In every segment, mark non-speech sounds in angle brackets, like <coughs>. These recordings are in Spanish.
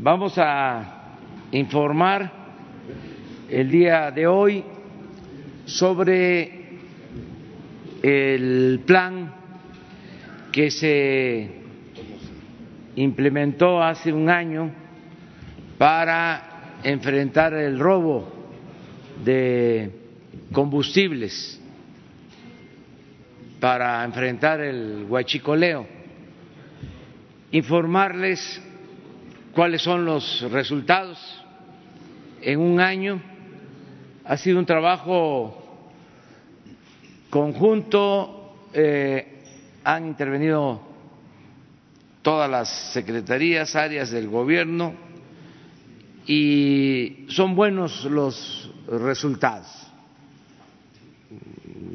Vamos a informar el día de hoy sobre el plan que se implementó hace un año para enfrentar el robo de combustibles, para enfrentar el huachicoleo, informarles cuáles son los resultados en un año. Ha sido un trabajo conjunto, eh, han intervenido todas las secretarías, áreas del gobierno y son buenos los resultados.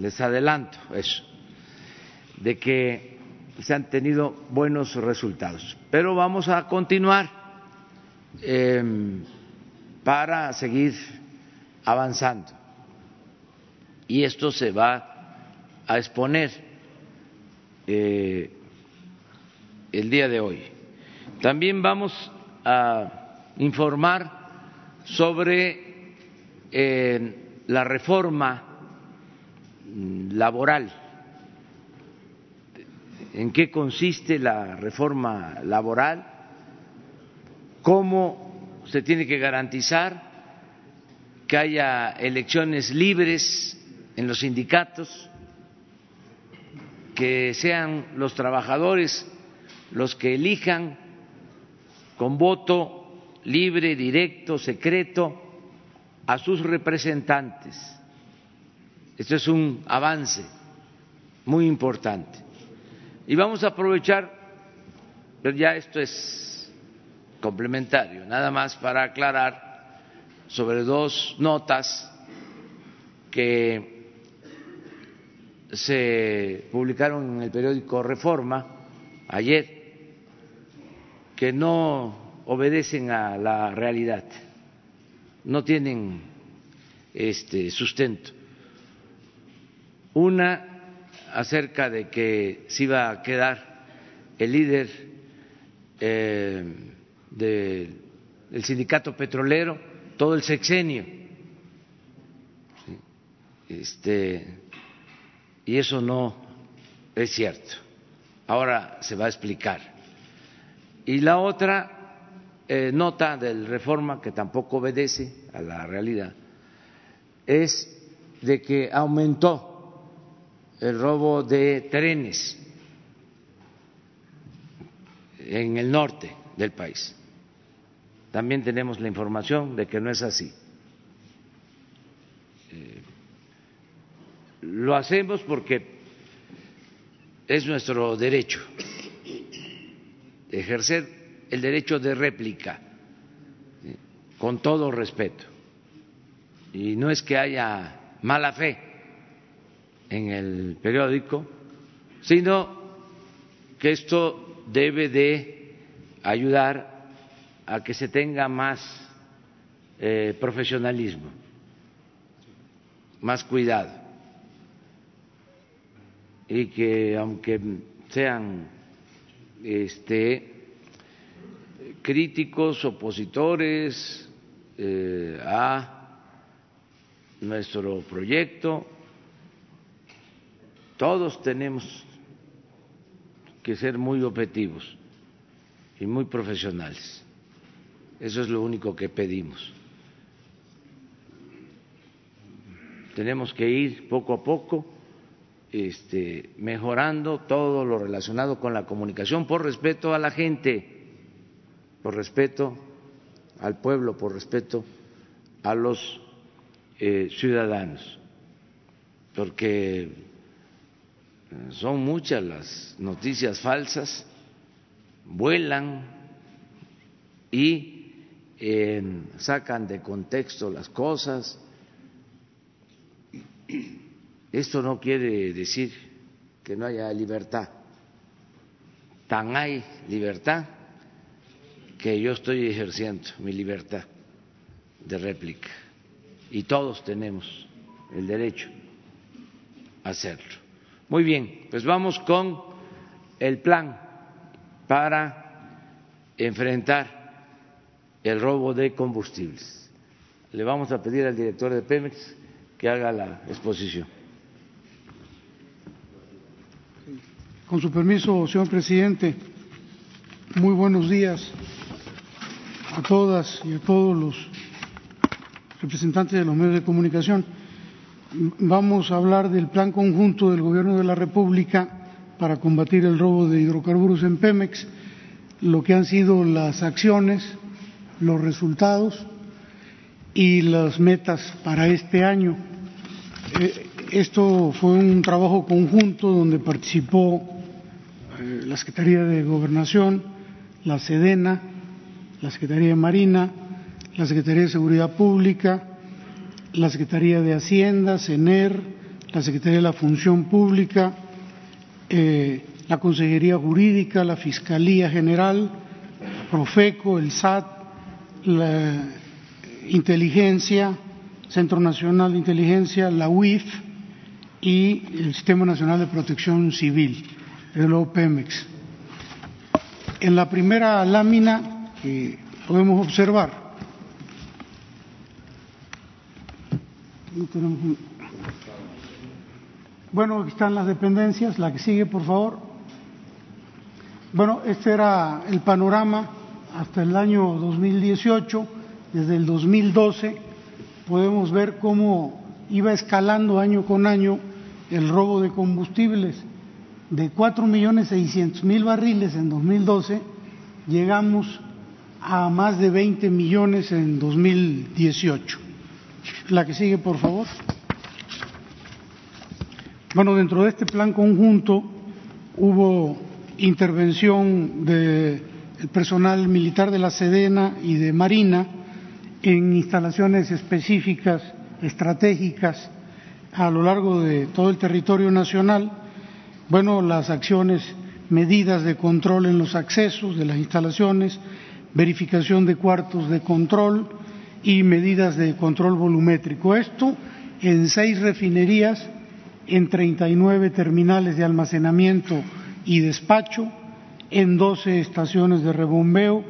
Les adelanto eso, de que se han tenido buenos resultados. Pero vamos a continuar Em, para seguir avanzando. Y esto se va a exponer eh, el día de hoy. También vamos a informar sobre eh, la reforma laboral. ¿En qué consiste la reforma laboral? Cómo se tiene que garantizar que haya elecciones libres en los sindicatos, que sean los trabajadores los que elijan con voto libre, directo, secreto a sus representantes. Esto es un avance muy importante. Y vamos a aprovechar, pero ya esto es complementario, nada más para aclarar sobre dos notas que se publicaron en el periódico Reforma ayer, que no obedecen a la realidad, no tienen este sustento. Una acerca de que se iba a quedar el líder eh, del sindicato petrolero todo el sexenio. Este, y eso no es cierto. Ahora se va a explicar. Y la otra eh, nota del reforma, que tampoco obedece a la realidad, es de que aumentó el robo de trenes en el norte del país también tenemos la información de que no es así. Eh, lo hacemos porque es nuestro derecho ejercer el derecho de réplica con todo respeto. Y no es que haya mala fe en el periódico, sino que esto debe de ayudar a que se tenga más eh, profesionalismo, más cuidado y que aunque sean este, críticos, opositores eh, a nuestro proyecto, todos tenemos que ser muy objetivos y muy profesionales. Eso es lo único que pedimos. Tenemos que ir poco a poco este, mejorando todo lo relacionado con la comunicación por respeto a la gente, por respeto al pueblo, por respeto a los eh, ciudadanos, porque son muchas las noticias falsas, vuelan y sacan de contexto las cosas. Esto no quiere decir que no haya libertad. Tan hay libertad que yo estoy ejerciendo mi libertad de réplica y todos tenemos el derecho a hacerlo. Muy bien, pues vamos con el plan para enfrentar el robo de combustibles. Le vamos a pedir al director de Pemex que haga la exposición. Con su permiso, señor presidente, muy buenos días a todas y a todos los representantes de los medios de comunicación. Vamos a hablar del plan conjunto del Gobierno de la República para combatir el robo de hidrocarburos en Pemex, lo que han sido las acciones, los resultados y las metas para este año. Eh, esto fue un trabajo conjunto donde participó eh, la Secretaría de Gobernación, la Sedena, la Secretaría de Marina, la Secretaría de Seguridad Pública, la Secretaría de Hacienda, CENER, la Secretaría de la Función Pública, eh, la Consejería Jurídica, la Fiscalía General, Profeco, el SAT, la Inteligencia, Centro Nacional de Inteligencia, la UIF y el Sistema Nacional de Protección Civil, el OPEMEX. En la primera lámina que podemos observar. Bueno, aquí están las dependencias, la que sigue, por favor. Bueno, este era el panorama hasta el año 2018. Desde el 2012 podemos ver cómo iba escalando año con año el robo de combustibles. De cuatro millones seiscientos mil barriles en 2012 llegamos a más de 20 millones en 2018. La que sigue, por favor. Bueno, dentro de este plan conjunto hubo intervención personal militar de la Sedena y de Marina en instalaciones específicas, estratégicas, a lo largo de todo el territorio nacional. Bueno, las acciones, medidas de control en los accesos de las instalaciones, verificación de cuartos de control y medidas de control volumétrico. Esto en seis refinerías, en 39 terminales de almacenamiento y despacho, en 12 estaciones de rebombeo,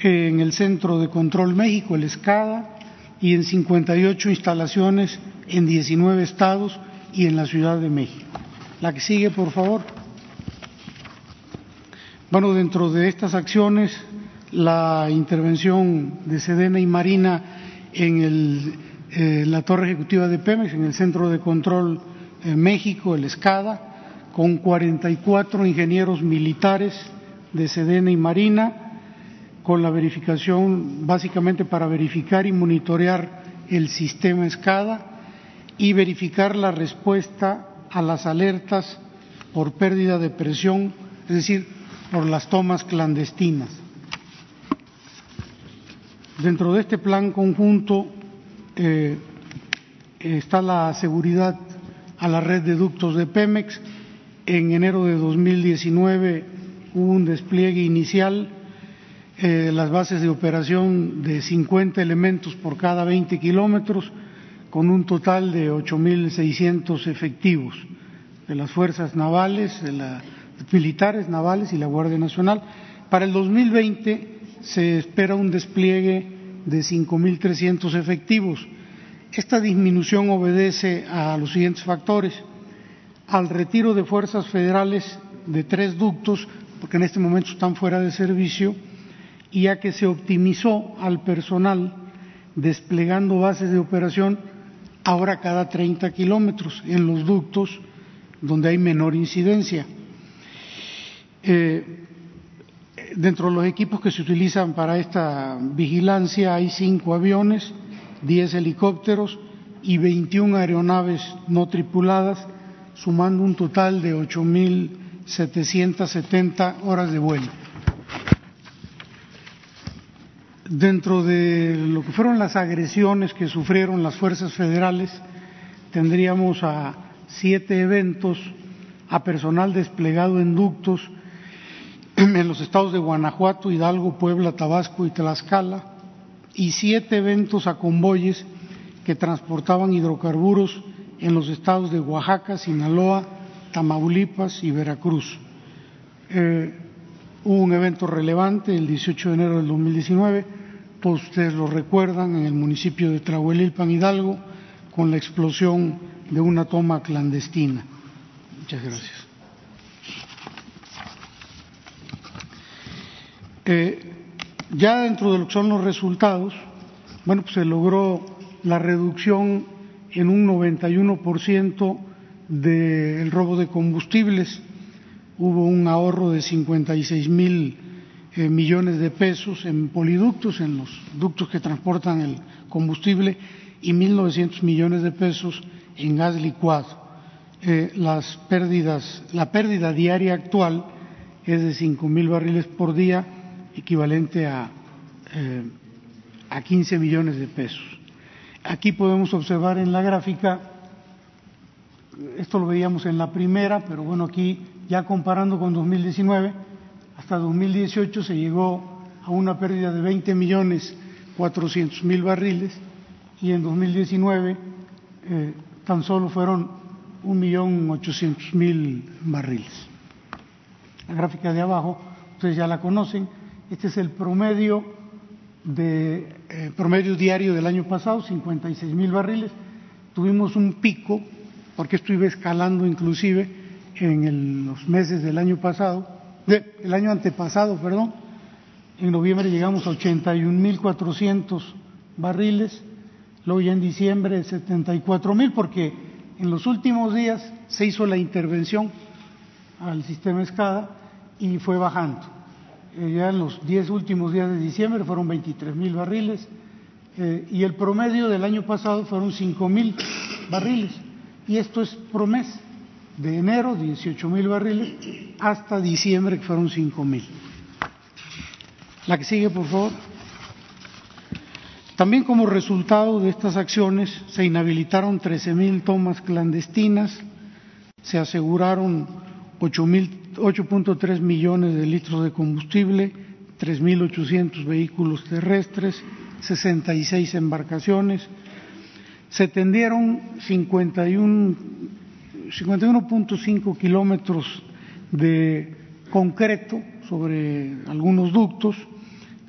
en el Centro de Control México, el ESCADA, y en 58 instalaciones en 19 estados y en la Ciudad de México. La que sigue, por favor. Bueno, dentro de estas acciones la intervención de Sedena y Marina en eh, la torre ejecutiva de Pemex, en el Centro de Control en México, el ESCADA, con 44 ingenieros militares de Sedena y Marina, con la verificación básicamente para verificar y monitorear el sistema ESCADA y verificar la respuesta a las alertas por pérdida de presión, es decir, por las tomas clandestinas. Dentro de este plan conjunto eh, está la seguridad a la red de ductos de Pemex. En enero de 2019 hubo un despliegue inicial, eh, las bases de operación de 50 elementos por cada 20 kilómetros, con un total de 8.600 efectivos de las fuerzas navales, de las militares navales y la Guardia Nacional. Para el 2020 se espera un despliegue de 5.300 efectivos. Esta disminución obedece a los siguientes factores. Al retiro de fuerzas federales de tres ductos, porque en este momento están fuera de servicio, y a que se optimizó al personal desplegando bases de operación ahora cada 30 kilómetros en los ductos donde hay menor incidencia. Eh, Dentro de los equipos que se utilizan para esta vigilancia hay cinco aviones, diez helicópteros y 21 aeronaves no tripuladas, sumando un total de 8.770 horas de vuelo. Dentro de lo que fueron las agresiones que sufrieron las fuerzas federales, tendríamos a siete eventos, a personal desplegado en ductos en los estados de Guanajuato, Hidalgo, Puebla, Tabasco y Tlaxcala, y siete eventos a convoyes que transportaban hidrocarburos en los estados de Oaxaca, Sinaloa, Tamaulipas y Veracruz. Eh, hubo un evento relevante el 18 de enero del 2019, todos ustedes lo recuerdan, en el municipio de Trahuelilpan, Hidalgo, con la explosión de una toma clandestina. Muchas gracias. Eh, ya dentro de lo que son los resultados, bueno, pues se logró la reducción en un 91% del robo de combustibles. Hubo un ahorro de 56 mil eh, millones de pesos en poliductos, en los ductos que transportan el combustible, y 1.900 millones de pesos en gas licuado. Eh, las pérdidas, la pérdida diaria actual es de 5 mil barriles por día, equivalente a, eh, a 15 millones de pesos. Aquí podemos observar en la gráfica, esto lo veíamos en la primera, pero bueno, aquí ya comparando con 2019, hasta 2018 se llegó a una pérdida de 20 millones 400 mil barriles y en 2019 eh, tan solo fueron un millón ochocientos mil barriles. La gráfica de abajo, ustedes ya la conocen, este es el promedio de eh, promedio diario del año pasado, 56 mil barriles. Tuvimos un pico, porque esto iba escalando inclusive en los meses del año pasado, del año antepasado, perdón. En noviembre llegamos a 81 mil 400 barriles, luego ya en diciembre 74 mil, porque en los últimos días se hizo la intervención al sistema escada y fue bajando. Eh, ya en los 10 últimos días de diciembre fueron 23 mil barriles eh, y el promedio del año pasado fueron 5 mil barriles. Y esto es promes de enero 18 mil barriles hasta diciembre que fueron 5 mil. La que sigue, por favor. También como resultado de estas acciones se inhabilitaron 13.000 tomas clandestinas, se aseguraron 8.3 millones de litros de combustible, 3.800 vehículos terrestres, 66 embarcaciones, se tendieron 51.5 kilómetros de concreto sobre algunos ductos,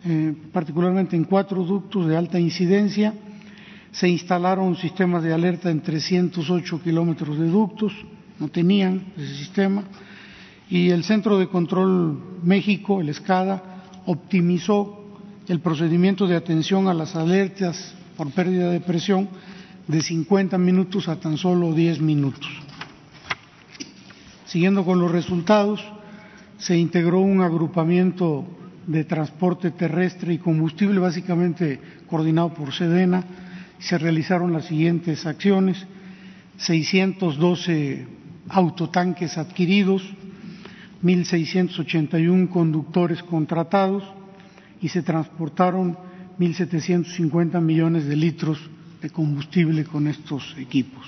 eh, particularmente en cuatro ductos de alta incidencia. Se instalaron sistemas de alerta en 308 kilómetros de ductos, no tenían ese sistema. Y el Centro de Control México, el ESCADA, optimizó el procedimiento de atención a las alertas por pérdida de presión de 50 minutos a tan solo 10 minutos. Siguiendo con los resultados, se integró un agrupamiento de transporte terrestre y combustible, básicamente coordinado por Sedena. Se realizaron las siguientes acciones: 612 autotanques adquiridos, 1.681 conductores contratados y se transportaron 1.750 millones de litros de combustible con estos equipos.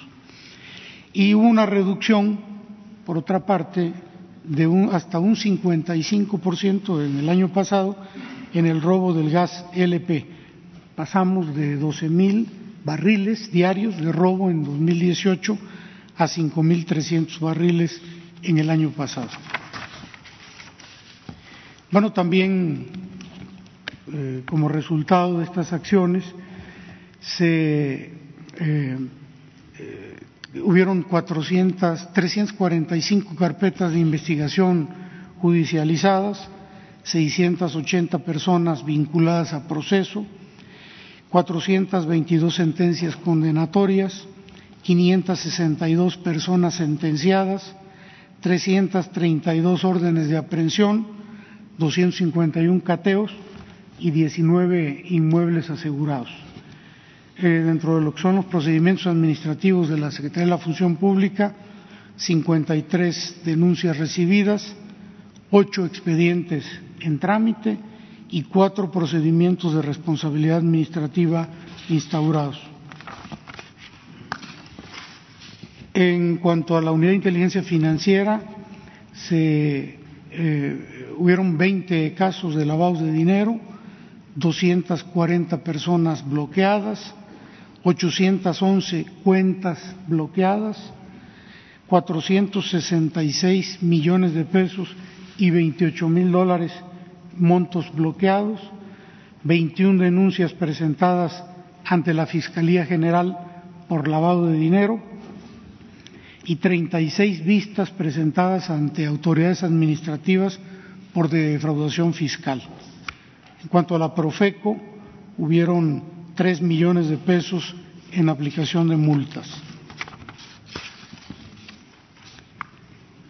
Y hubo una reducción, por otra parte, de un, hasta un 55% en el año pasado en el robo del gas LP. Pasamos de 12 mil barriles diarios de robo en 2018 a 5.300 barriles en el año pasado. Bueno, también eh, como resultado de estas acciones se eh, eh, hubieron 400, 345 carpetas de investigación judicializadas, 680 personas vinculadas a proceso, 422 sentencias condenatorias, 562 personas sentenciadas, 332 órdenes de aprehensión, 251 cateos y 19 inmuebles asegurados. Eh, dentro de lo que son los procedimientos administrativos de la Secretaría de la Función Pública, 53 denuncias recibidas, 8 expedientes en trámite y cuatro procedimientos de responsabilidad administrativa instaurados. En cuanto a la unidad de inteligencia financiera, se eh, hubieron 20 casos de lavados de dinero, 240 personas bloqueadas, 811 cuentas bloqueadas, 466 millones de pesos y 28 mil dólares montos bloqueados, 21 denuncias presentadas ante la Fiscalía General por lavado de dinero y 36 vistas presentadas ante autoridades administrativas por defraudación fiscal. En cuanto a la Profeco, hubieron tres millones de pesos en aplicación de multas.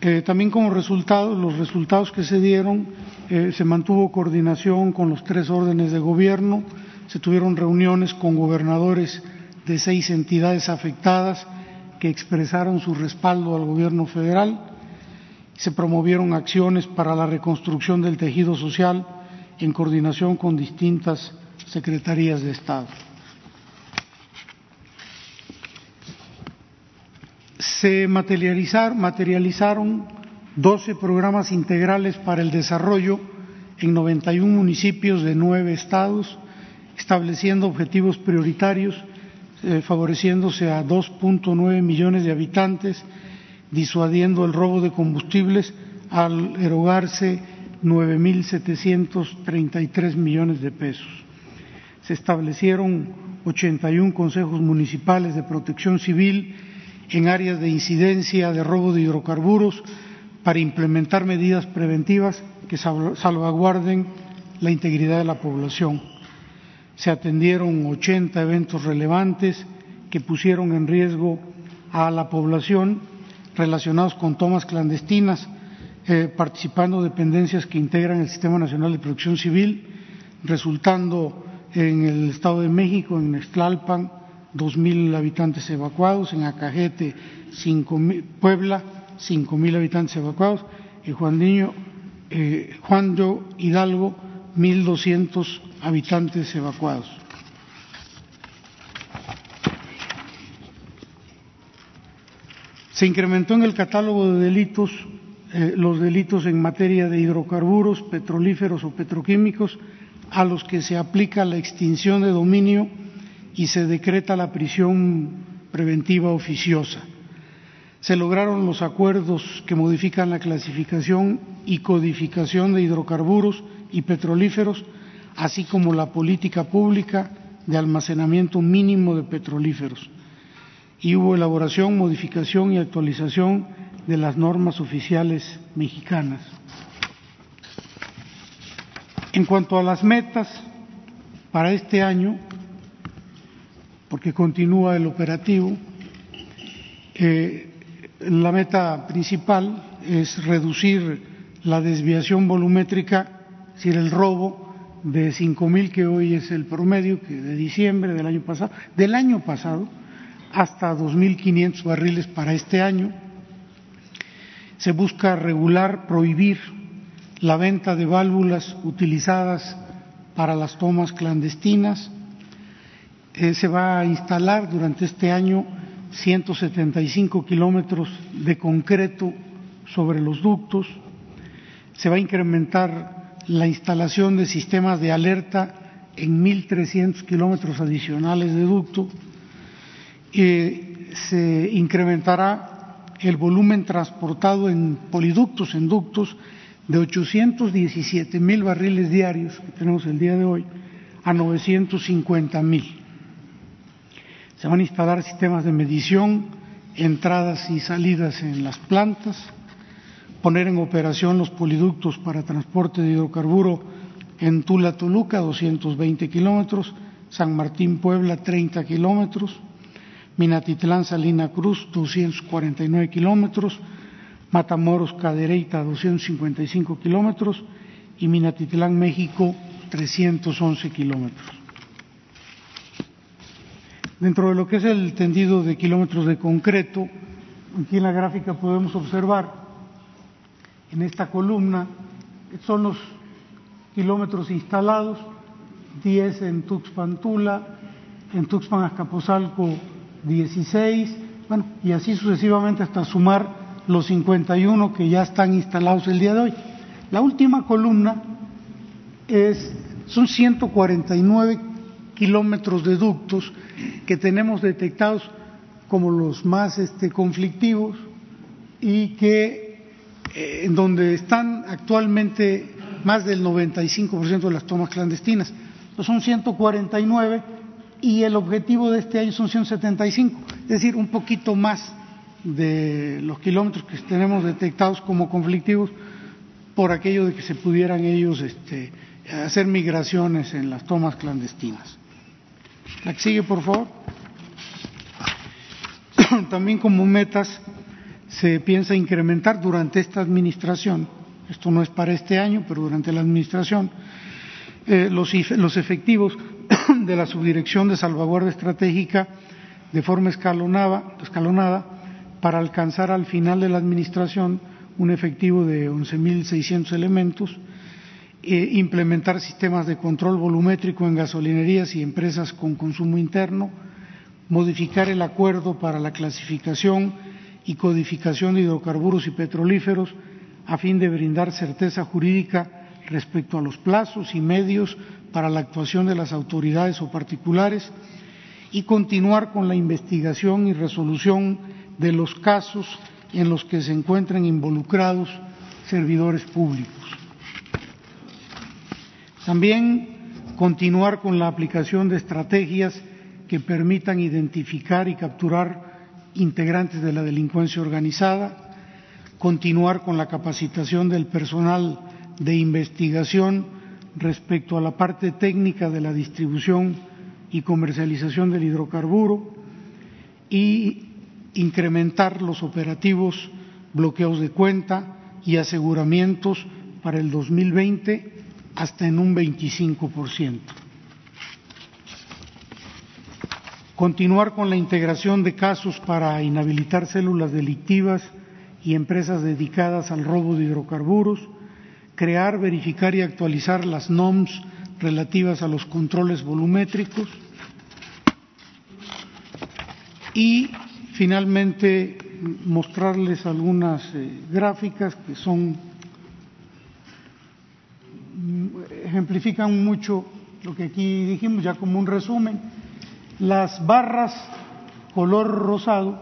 Eh, también como resultado, los resultados que se dieron, eh, se mantuvo coordinación con los tres órdenes de gobierno, se tuvieron reuniones con gobernadores de seis entidades afectadas que expresaron su respaldo al gobierno federal, se promovieron acciones para la reconstrucción del tejido social en coordinación con distintas secretarías de Estado. Se materializaron 12 programas integrales para el desarrollo en 91 municipios de nueve estados, estableciendo objetivos prioritarios, eh, favoreciéndose a 2.9 millones de habitantes, disuadiendo el robo de combustibles al erogarse 9.733 millones de pesos. Se establecieron 81 consejos municipales de protección civil en áreas de incidencia de robo de hidrocarburos para implementar medidas preventivas que salvaguarden la integridad de la población. Se atendieron 80 eventos relevantes que pusieron en riesgo a la población relacionados con tomas clandestinas, eh, participando dependencias que integran el Sistema Nacional de Protección Civil, resultando en el Estado de México, en Nextlalpan, dos mil habitantes evacuados, en Acajete, cinco Puebla, cinco mil habitantes evacuados, y Juan Niño, eh, Juan Hidalgo, mil doscientos habitantes evacuados. Se incrementó en el catálogo de delitos eh, los delitos en materia de hidrocarburos, petrolíferos o petroquímicos a los que se aplica la extinción de dominio y se decreta la prisión preventiva oficiosa. Se lograron los acuerdos que modifican la clasificación y codificación de hidrocarburos y petrolíferos, así como la política pública de almacenamiento mínimo de petrolíferos. Y hubo elaboración, modificación y actualización de las normas oficiales mexicanas. En cuanto a las metas para este año, porque continúa el operativo. Eh, la meta principal es reducir la desviación volumétrica, es decir, el robo de 5.000 que hoy es el promedio, que de diciembre del año pasado, del año pasado, hasta 2.500 barriles para este año. Se busca regular, prohibir la venta de válvulas utilizadas para las tomas clandestinas, eh, se va a instalar durante este año 175 kilómetros de concreto sobre los ductos, se va a incrementar la instalación de sistemas de alerta en 1.300 kilómetros adicionales de ducto, y se incrementará el volumen transportado en poliductos, en ductos, de 817 mil barriles diarios que tenemos el día de hoy a 950 mil. Se van a instalar sistemas de medición, entradas y salidas en las plantas, poner en operación los poliductos para transporte de hidrocarburo en Tula, Toluca, 220 kilómetros, San Martín, Puebla, 30 kilómetros, Minatitlán, Salina Cruz, 249 kilómetros, Matamoros, Cadereyta, 255 kilómetros y Minatitlán, México, 311 kilómetros. Dentro de lo que es el tendido de kilómetros de concreto, aquí en la gráfica podemos observar en esta columna son los kilómetros instalados, 10 en Tuxpan Tula, en Tuxpan Azcapotzalco 16, bueno, y así sucesivamente hasta sumar los 51 que ya están instalados el día de hoy. La última columna es, son 149 kilómetros de ductos que tenemos detectados como los más este, conflictivos y que eh, en donde están actualmente más del 95% de las tomas clandestinas. Entonces son 149 y el objetivo de este año son 175, es decir, un poquito más de los kilómetros que tenemos detectados como conflictivos por aquello de que se pudieran ellos este, hacer migraciones en las tomas clandestinas. La que sigue, por favor. <coughs> También como metas se piensa incrementar durante esta administración, esto no es para este año, pero durante la administración, eh, los, los efectivos <coughs> de la Subdirección de Salvaguardia Estratégica de forma escalonada, para alcanzar al final de la administración un efectivo de 11.600 elementos, e implementar sistemas de control volumétrico en gasolinerías y empresas con consumo interno, modificar el acuerdo para la clasificación y codificación de hidrocarburos y petrolíferos a fin de brindar certeza jurídica respecto a los plazos y medios para la actuación de las autoridades o particulares y continuar con la investigación y resolución de los casos en los que se encuentran involucrados servidores públicos. También continuar con la aplicación de estrategias que permitan identificar y capturar integrantes de la delincuencia organizada, continuar con la capacitación del personal de investigación respecto a la parte técnica de la distribución y comercialización del hidrocarburo y incrementar los operativos bloqueos de cuenta y aseguramientos para el 2020 hasta en un 25%. Continuar con la integración de casos para inhabilitar células delictivas y empresas dedicadas al robo de hidrocarburos, crear, verificar y actualizar las NOMS relativas a los controles volumétricos. Y finalmente mostrarles algunas eh, gráficas que son ejemplifican mucho lo que aquí dijimos ya como un resumen. Las barras color rosado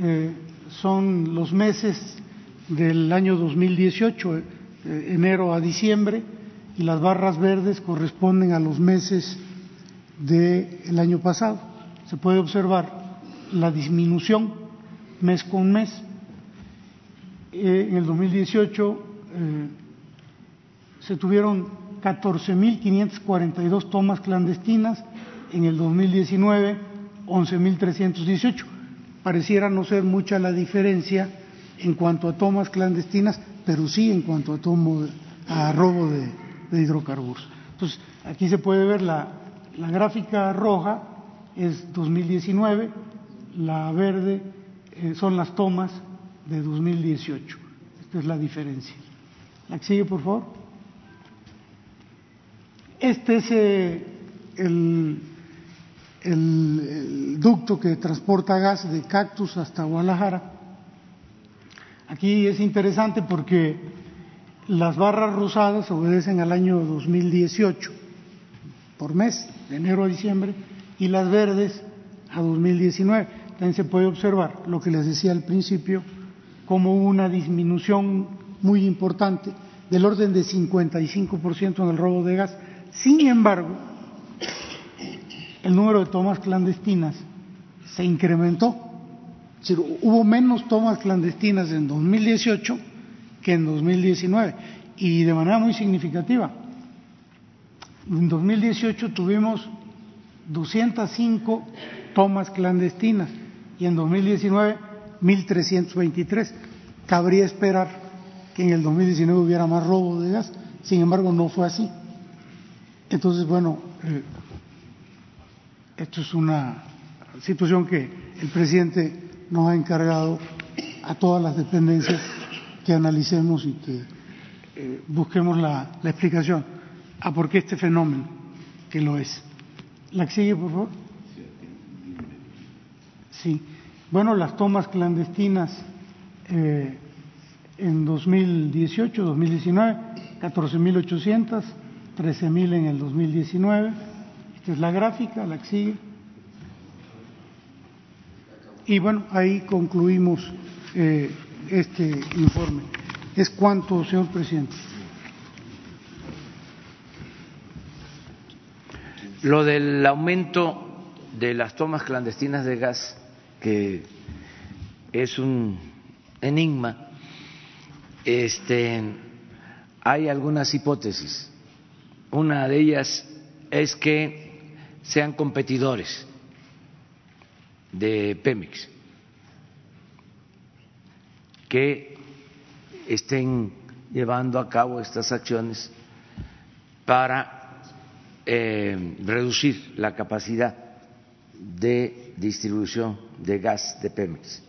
eh, son los meses del año 2018, eh, enero a diciembre, y las barras verdes corresponden a los meses del año pasado. Se puede observar la disminución mes con mes. Eh, en el 2018 eh, se tuvieron 14.542 tomas clandestinas, en el 2019 11.318. Pareciera no ser mucha la diferencia en cuanto a tomas clandestinas, pero sí en cuanto a, tomo, a robo de, hidrocarburos. Entonces, aquí se puede ver la, la gráfica roja es 2019, la verde eh, son las tomas de 2018. Esta es la diferencia. La que sigue, por favor. Este es eh, el, el, ducto que transporta gas de Cactus hasta Guadalajara. Aquí es interesante porque las barras rosadas obedecen al año 2018 por mes, de enero a diciembre, y las verdes a 2019. También se puede observar lo que les decía al principio, como una disminución muy importante del orden de 55% en el robo de gas. Sin embargo, el número de tomas clandestinas se incrementó. Hubo menos tomas clandestinas en 2018 que en 2019 y de manera muy significativa. En 2018 tuvimos 205 tomas clandestinas y en 2019 1.323. Cabría esperar que en el 2019 hubiera más robo de gas, sin embargo no fue así. Entonces, bueno, eh, esto es una situación que el presidente nos ha encargado a todas las dependencias que analicemos y que eh, busquemos la, la, explicación a por qué este fenómeno, que lo es. ¿La que sigue, por favor? Sí. Bueno, las tomas clandestinas eh, en 2018, 2019, 14.800, 13.000 en el 2019. Esta es la gráfica, la que sigue. Y bueno, ahí concluimos eh, este informe. ¿Es cuánto, señor presidente? Lo del aumento de las tomas clandestinas de gas, que es un enigma, este, hay algunas hipótesis. Una de ellas es que sean competidores de Pemex, que estén llevando a cabo estas acciones para eh, reducir la capacidad de distribución de gas de Pemex.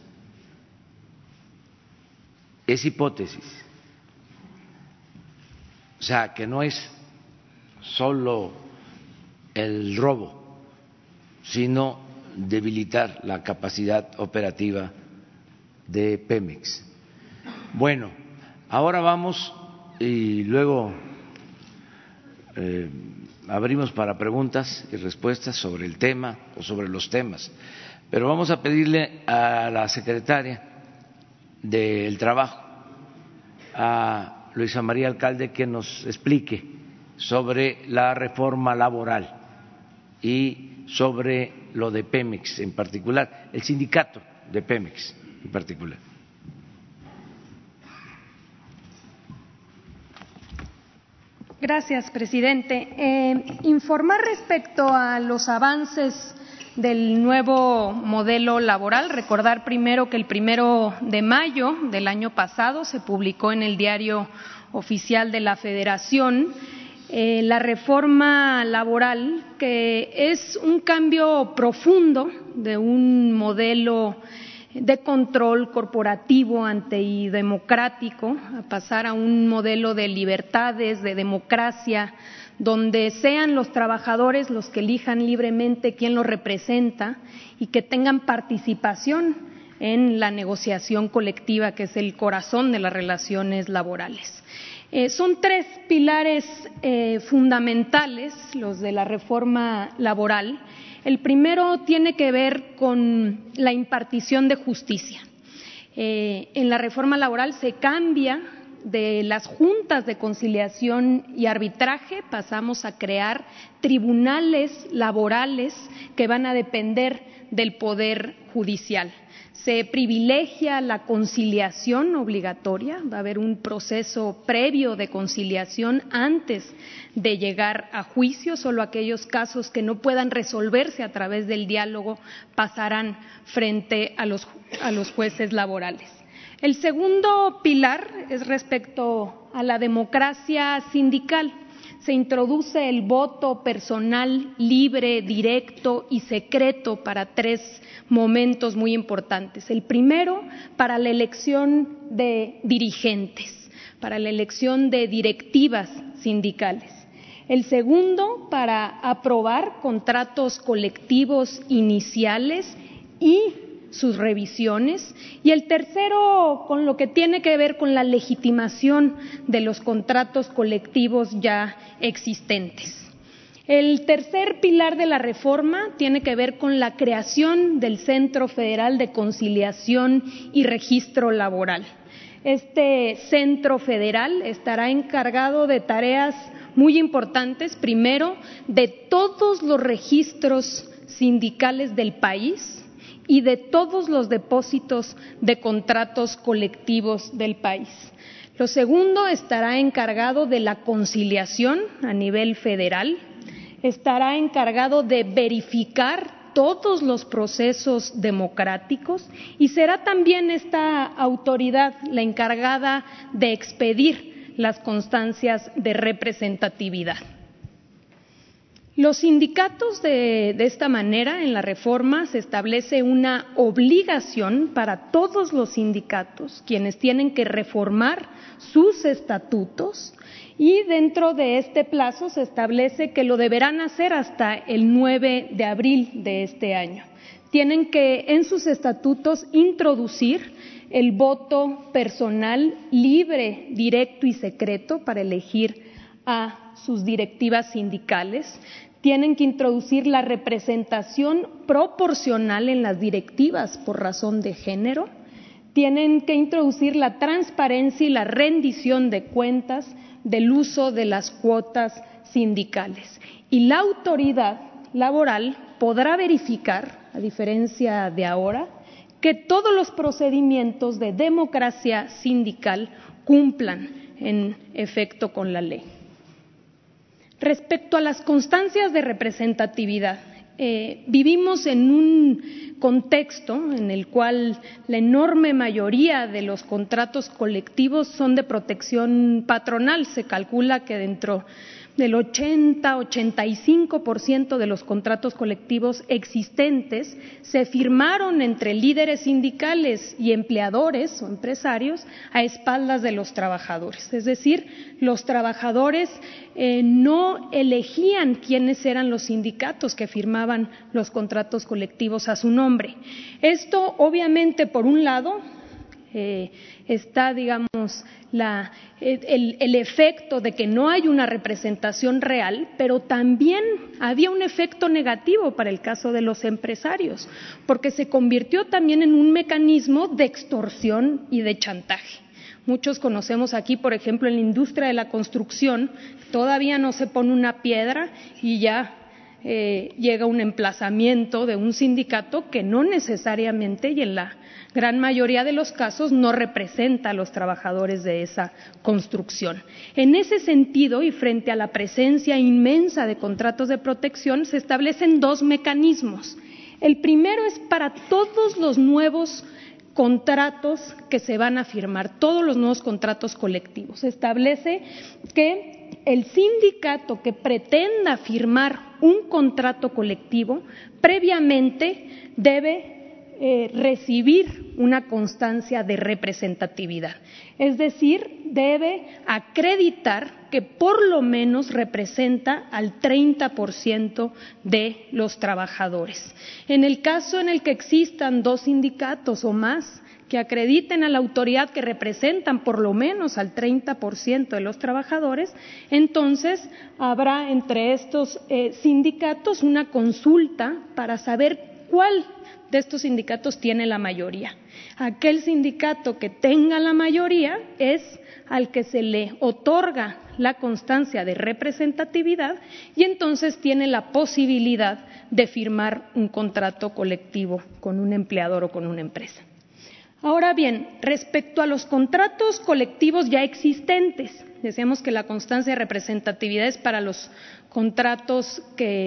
Es hipótesis. O sea, que no es solo el robo, sino debilitar la capacidad operativa de Pemex. Bueno, ahora vamos y luego eh, abrimos para preguntas y respuestas sobre el tema o sobre los temas, pero vamos a pedirle a la secretaria del Trabajo, a Luisa María Alcalde, que nos explique sobre la reforma laboral y sobre lo de Pemex en particular, el sindicato de Pemex en particular. Gracias, presidente. Eh, informar respecto a los avances del nuevo modelo laboral. Recordar primero que el primero de mayo del año pasado se publicó en el diario oficial de la Federación eh, la reforma laboral, que es un cambio profundo de un modelo de control corporativo ante y democrático, a pasar a un modelo de libertades, de democracia, donde sean los trabajadores los que elijan libremente quién los representa y que tengan participación en la negociación colectiva, que es el corazón de las relaciones laborales. Eh, son tres pilares eh, fundamentales los de la reforma laboral. El primero tiene que ver con la impartición de justicia. Eh, en la reforma laboral se cambia de las juntas de conciliación y arbitraje, pasamos a crear tribunales laborales que van a depender del Poder Judicial se privilegia la conciliación obligatoria, va a haber un proceso previo de conciliación antes de llegar a juicio, solo aquellos casos que no puedan resolverse a través del diálogo pasarán frente a los, a los jueces laborales. El segundo pilar es respecto a la democracia sindical. Se introduce el voto personal libre, directo y secreto para tres momentos muy importantes. El primero, para la elección de dirigentes, para la elección de directivas sindicales. El segundo, para aprobar contratos colectivos iniciales y sus revisiones y el tercero con lo que tiene que ver con la legitimación de los contratos colectivos ya existentes. El tercer pilar de la reforma tiene que ver con la creación del Centro Federal de Conciliación y Registro Laboral. Este centro federal estará encargado de tareas muy importantes, primero, de todos los registros sindicales del país, y de todos los depósitos de contratos colectivos del país. Lo segundo estará encargado de la conciliación a nivel federal, estará encargado de verificar todos los procesos democráticos y será también esta autoridad la encargada de expedir las constancias de representatividad. Los sindicatos de, esta manera en la reforma se establece una obligación para todos los sindicatos, quienes tienen que reformar sus estatutos y dentro de este plazo se establece que lo deberán hacer hasta el 9 de abril de este año. Tienen que en sus estatutos introducir el voto personal libre, directo y secreto para elegir a sus directivas sindicales tienen que introducir la representación proporcional en las directivas por razón de género, tienen que introducir la transparencia y la rendición de cuentas del uso de las cuotas sindicales. Y la autoridad laboral podrá verificar, a diferencia de ahora, que todos los procedimientos de democracia sindical cumplan en efecto con la ley. Respecto a las constancias de representatividad, eh, vivimos en un contexto en el cual la enorme mayoría de los contratos colectivos son de protección patronal. Se calcula que dentro del 80-85% de los contratos colectivos existentes se firmaron entre líderes sindicales y empleadores o empresarios a espaldas de los trabajadores. Es decir, los trabajadores eh, no elegían quiénes eran los sindicatos que firmaban los contratos colectivos a su nombre. Esto, obviamente, por un lado, eh, está, digamos, el, efecto de que no hay una representación real, pero también había un efecto negativo para el caso de los empresarios, porque se convirtió también en un mecanismo de extorsión y de chantaje. Muchos conocemos aquí, por ejemplo, en la industria de la construcción, todavía no se pone una piedra y ya eh, llega un emplazamiento de un sindicato que no necesariamente y en la gran mayoría de los casos no representa a los trabajadores de esa construcción. En ese sentido, y frente a la presencia inmensa de contratos de protección, se establecen dos mecanismos. El primero es para todos los nuevos contratos que se van a firmar, todos los nuevos contratos colectivos. Se establece que el sindicato que pretenda firmar un contrato colectivo previamente debe eh, recibir una constancia de representatividad. Es decir, debe acreditar que por lo menos representa al 30% de los trabajadores. En el caso en el que existan dos sindicatos o más, que acrediten a la autoridad que representan por lo menos al 30% de los trabajadores, entonces habrá entre estos eh, sindicatos una consulta para saber cuál de estos sindicatos tiene la mayoría. Aquel sindicato que tenga la mayoría es al que se le otorga la constancia de representatividad y entonces tiene la posibilidad de firmar un contrato colectivo con un empleador o con una empresa. Ahora bien, respecto a los contratos colectivos ya existentes, decíamos que la constancia de representatividad es para los contratos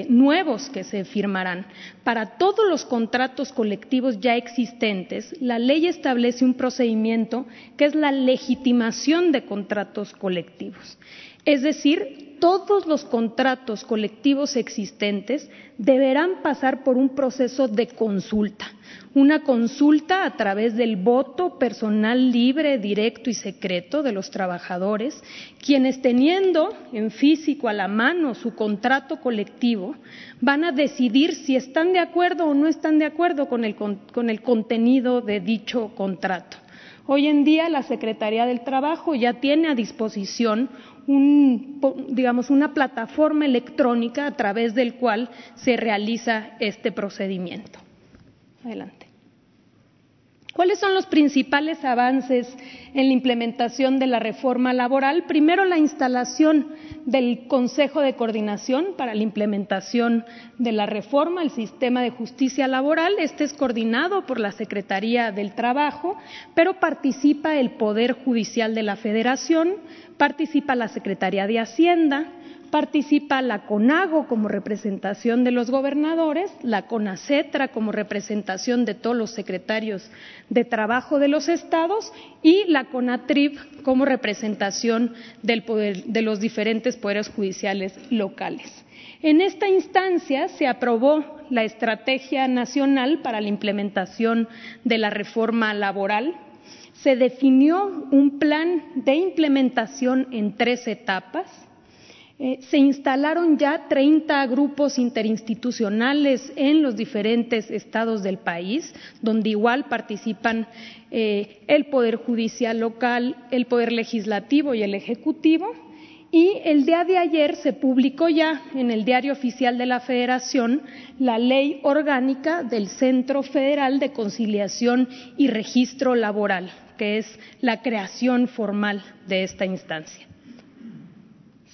nuevos que se firmarán. Para todos los contratos colectivos ya existentes, la ley establece un procedimiento que es la legitimación de contratos colectivos. Es decir, todos los contratos colectivos existentes deberán pasar por un proceso de consulta, una consulta a través del voto personal libre, directo y secreto de los trabajadores, quienes teniendo en físico a la mano su contrato colectivo, van a decidir si están de acuerdo o no están de acuerdo con el, con el contenido de dicho contrato. Hoy en día la Secretaría del Trabajo ya tiene a disposición digamos, una plataforma electrónica a través del cual se realiza este procedimiento. Adelante. ¿Cuáles son los principales avances en la implementación de la reforma laboral? Primero, la instalación del Consejo de Coordinación para la implementación de la reforma, el sistema de justicia laboral. Este es coordinado por la Secretaría del Trabajo, pero participa el Poder Judicial de la Federación, participa la Secretaría de Hacienda, participa la CONAGO como representación de los gobernadores, la CONACETRA como representación de todos los secretarios de trabajo de los estados y la CONATRIP como representación de los diferentes poderes judiciales locales. En esta instancia se aprobó la Estrategia Nacional para la Implementación de la Reforma Laboral. Se definió un plan de implementación en tres etapas eh, se instalaron ya 30 grupos interinstitucionales en los diferentes estados del país, donde igual participan eh, el Poder Judicial local, el Poder Legislativo y el Ejecutivo. Y el día de ayer se publicó ya en el Diario Oficial de la Federación la Ley Orgánica del Centro Federal de Conciliación y Registro Laboral, que es la creación formal de esta instancia.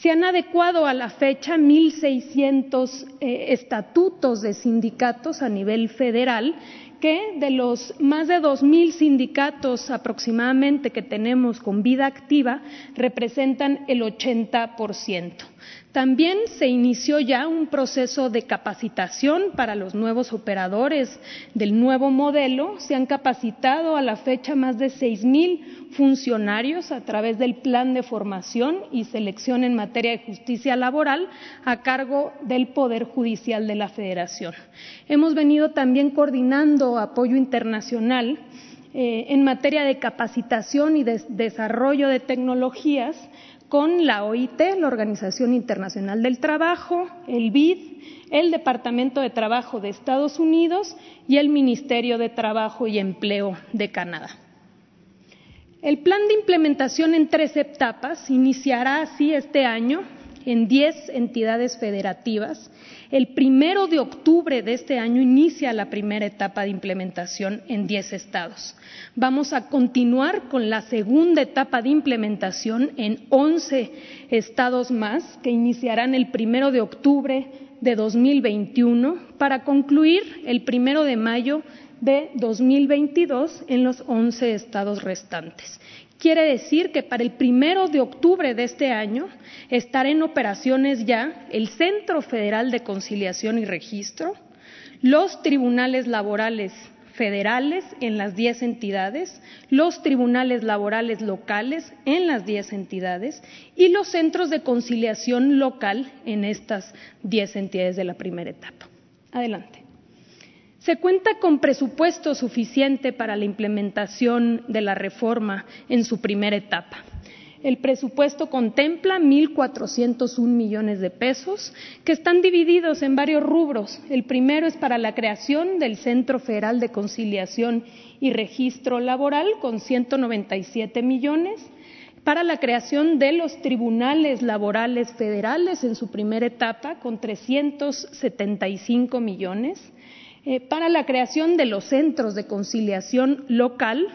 Se han adecuado a la fecha 1.600 eh, estatutos de sindicatos a nivel federal que de los más de 2.000 sindicatos aproximadamente que tenemos con vida activa representan el 80%. También se inició ya un proceso de capacitación para los nuevos operadores del nuevo modelo. Se han capacitado a la fecha más de 6.000 funcionarios a través del plan de formación y selección en materia de justicia laboral a cargo del Poder Judicial de la Federación. Hemos venido también coordinando apoyo internacional eh, en materia de capacitación y de desarrollo de tecnologías con la OIT, la Organización Internacional del Trabajo, el BID, el Departamento de Trabajo de Estados Unidos y el Ministerio de Trabajo y Empleo de Canadá. El plan de implementación en tres etapas iniciará así este año en diez entidades federativas el primero de octubre de este año inicia la primera etapa de implementación en 10 estados. Vamos a continuar con la segunda etapa de implementación en 11 estados más que iniciarán el primero de octubre de 2021 para concluir el primero de mayo de 2022 en los 11 estados restantes. Quiere decir que para el primero de octubre de este año estará en operaciones ya el Centro Federal de Conciliación y Registro, los tribunales laborales federales en las diez entidades, los tribunales laborales locales en las diez entidades y los centros de conciliación local en estas diez entidades de la primera etapa. Adelante. Se cuenta con presupuesto suficiente para la implementación de la reforma en su primera etapa. El presupuesto contempla 1.401 millones de pesos que están divididos en varios rubros. El primero es para la creación del Centro Federal de Conciliación y Registro Laboral con 197 millones, para la creación de los tribunales laborales federales en su primera etapa con 375 millones, eh, para la creación de los centros de conciliación local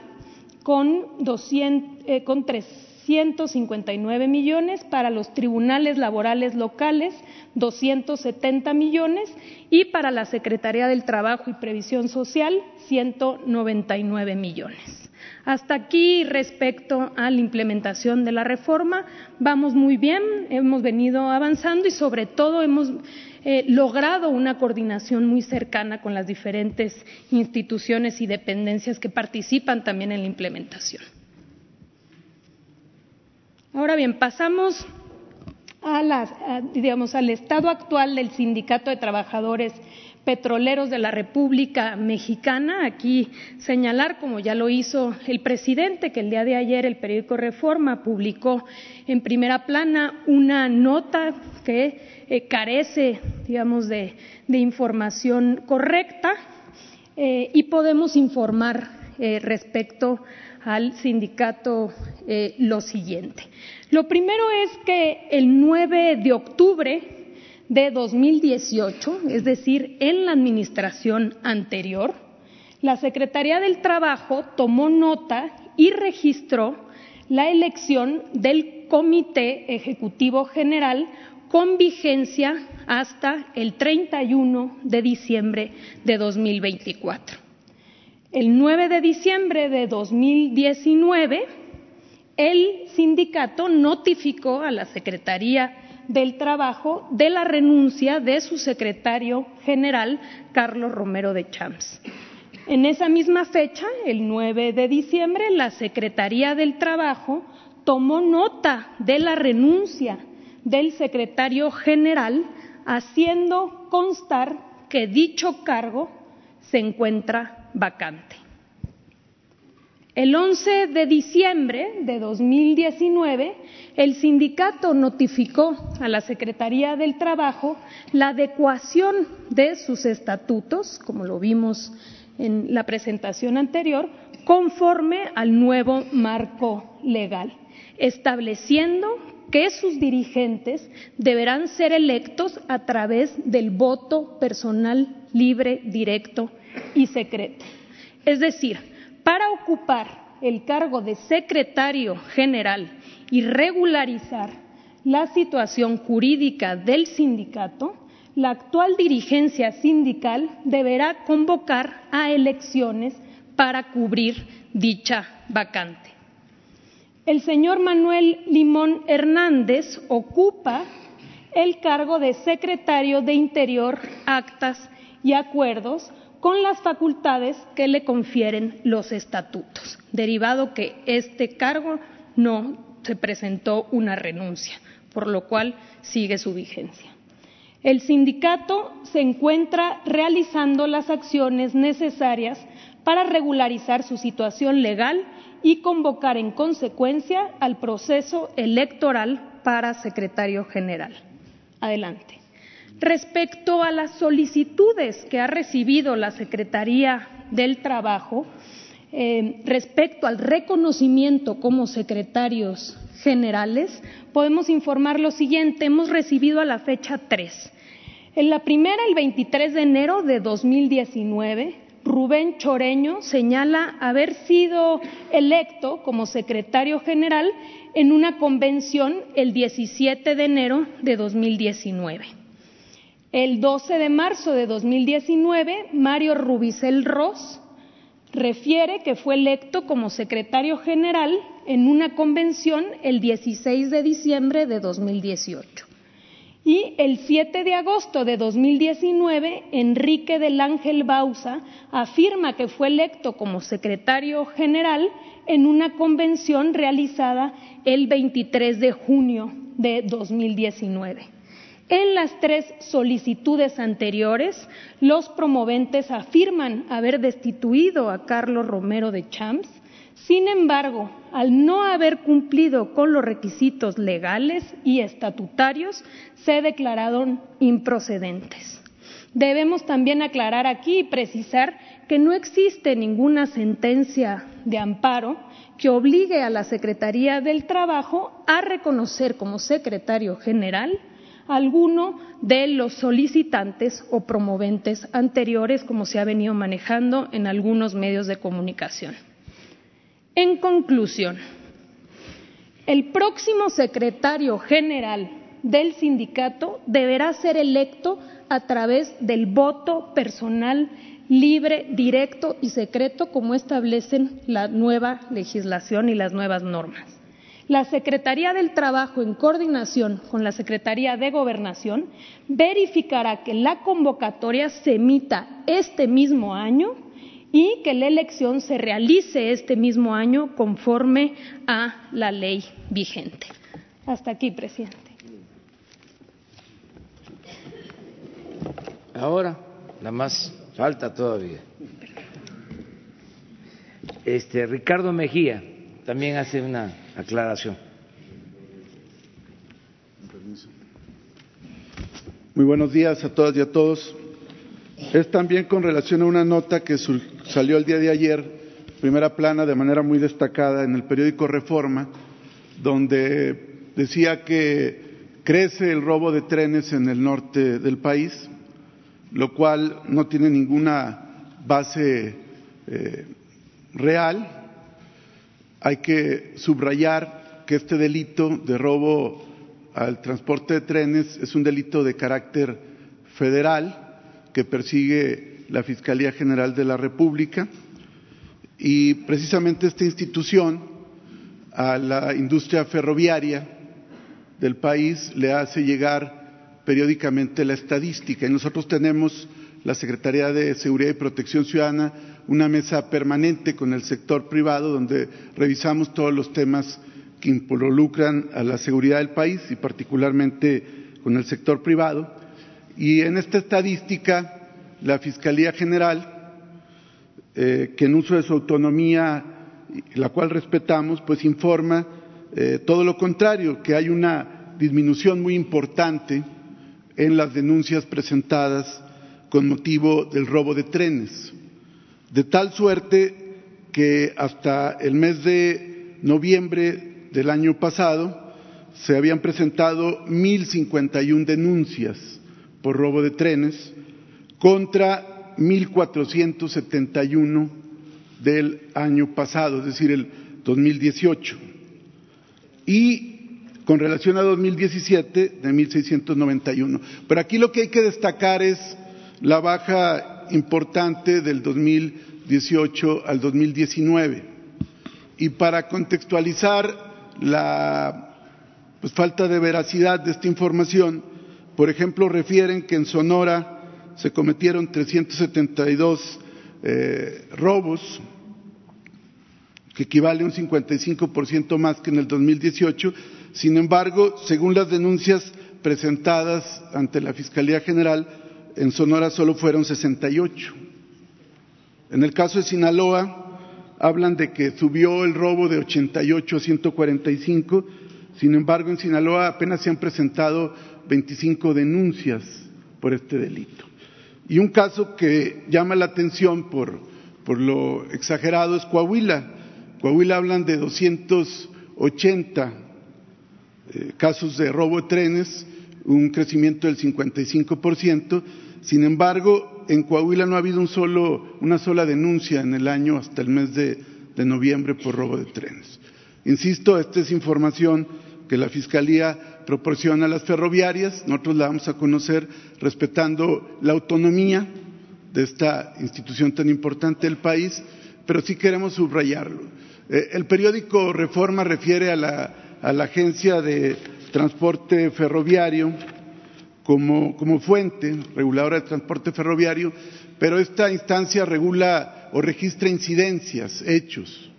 con, 359 eh, millones, para los tribunales laborales locales 270 millones y para la Secretaría del Trabajo y Previsión Social 199 millones. Hasta aquí respecto a la implementación de la reforma, vamos muy bien, hemos venido avanzando y sobre todo hemos eh, logrado una coordinación muy cercana con las diferentes instituciones y dependencias que participan también en la implementación. Ahora bien, pasamos digamos, al estado actual del Sindicato de Trabajadores Petroleros de la República Mexicana. Aquí señalar, como ya lo hizo el presidente, que el día de ayer el periódico Reforma publicó en primera plana una nota que eh, carece, digamos, de, información correcta eh, y podemos informar eh, respecto al sindicato lo siguiente. Lo primero es que el 9 de octubre de 2018, es decir, en la administración anterior, la Secretaría del Trabajo tomó nota y registró la elección del Comité Ejecutivo General con vigencia hasta el 31 de diciembre de 2024. El 9 de diciembre de 2019, el sindicato notificó a la Secretaría del Trabajo de la renuncia de su secretario general, Carlos Romero de Champs. En esa misma fecha, el 9 de diciembre, la Secretaría del Trabajo tomó nota de la renuncia del secretario general haciendo constar que dicho cargo se encuentra vacante. El 11 de diciembre de 2019, el sindicato notificó a la Secretaría del Trabajo la adecuación de sus estatutos, como lo vimos en la presentación anterior, conforme al nuevo marco legal, estableciendo que sus dirigentes deberán ser electos a través del voto personal libre, directo y secreto. Es decir, para ocupar el cargo de secretario general y regularizar la situación jurídica del sindicato, la actual dirigencia sindical deberá convocar a elecciones para cubrir dicha vacante. El señor Manuel Limón Hernández ocupa el cargo de secretario de Interior, Actas y Acuerdos con las facultades que le confieren los estatutos, derivado que este cargo no se presentó una renuncia, por lo cual sigue su vigencia. El sindicato se encuentra realizando las acciones necesarias para regularizar su situación legal y convocar en consecuencia al proceso electoral para secretario general. Adelante. Respecto a las solicitudes que ha recibido la Secretaría del Trabajo, eh, respecto al reconocimiento como secretarios generales, podemos informar lo siguiente. Hemos recibido a la fecha tres. En la primera, el 23 de enero de 2019, Rubén Choreño señala haber sido electo como secretario general en una convención el 17 de enero de 2019. El 12 de marzo de 2019, Mario Rubicel Ross refiere que fue electo como secretario general en una convención el 16 de diciembre de 2018. Y el 7 de agosto de 2019, Enrique del Ángel Bausa afirma que fue electo como secretario general en una convención realizada el 23 de junio de 2019. En las tres solicitudes anteriores, los promoventes afirman haber destituido a Carlos Romero de Champs. Sin embargo, al no haber cumplido con los requisitos legales y estatutarios, se declararon improcedentes. Debemos también aclarar aquí y precisar que no existe ninguna sentencia de amparo que obligue a la Secretaría del Trabajo a reconocer como secretario general alguno de los solicitantes o promoventes anteriores, como se ha venido manejando en algunos medios de comunicación. En conclusión, el próximo secretario general del sindicato deberá ser electo a través del voto personal libre, directo y secreto, como establecen la nueva legislación y las nuevas normas la Secretaría del Trabajo, en coordinación con la Secretaría de Gobernación, verificará que la convocatoria se emita este mismo año y que la elección se realice este mismo año conforme a la ley vigente. Hasta aquí, presidente. Ahora, la más falta todavía. Este Ricardo Mejía también hace una aclaración. Muy buenos días a todas y a todos. Es también con relación a una nota que salió el día de ayer, primera plana, de manera muy destacada en el periódico Reforma, donde decía que crece el robo de trenes en el norte del país, lo cual no tiene ninguna base eh, real, hay que subrayar que este delito de robo al transporte de trenes es un delito de carácter federal que persigue la Fiscalía General de la República y precisamente esta institución a la industria ferroviaria del país le hace llegar periódicamente la estadística. Y nosotros tenemos la Secretaría de Seguridad y Protección Ciudadana una mesa permanente con el sector privado donde revisamos todos los temas que involucran a la seguridad del país y particularmente con el sector privado. Y en esta estadística, la Fiscalía General, eh, que en uso de su autonomía, la cual respetamos, pues informa eh, todo lo contrario, que hay una disminución muy importante en las denuncias presentadas con motivo del robo de trenes, de tal suerte que hasta el mes de noviembre del año pasado se habían presentado 1.051 denuncias por robo de trenes contra 1.471 del año pasado, es decir, el 2018. Y con relación a 2017 de 1.691. Pero aquí lo que hay que destacar es la baja importante del 2018 al 2019. Y para contextualizar la pues, falta de veracidad de esta información, por ejemplo, refieren que en Sonora se cometieron 372 eh, robos, que equivale a un 55% más que en el 2018, sin embargo, según las denuncias presentadas ante la Fiscalía General, en Sonora solo fueron 68. En el caso de Sinaloa, hablan de que subió el robo de 88 a 145, sin embargo, en Sinaloa apenas se han presentado 25 denuncias por este delito. Y un caso que llama la atención por, lo exagerado es Coahuila. Coahuila hablan de 280 eh, casos de robo de trenes, un crecimiento del 55%. Sin embargo, en Coahuila no ha habido una sola denuncia en el año hasta el mes de, noviembre por robo de trenes. Insisto, esta es información que la Fiscalía proporciona a las ferroviarias, nosotros la vamos a conocer respetando la autonomía de esta institución tan importante del país, pero sí queremos subrayarlo. Eh, el periódico Reforma refiere a la Agencia de Transporte Ferroviario como, fuente reguladora de transporte ferroviario, pero esta instancia regula o registra incidencias, hechos,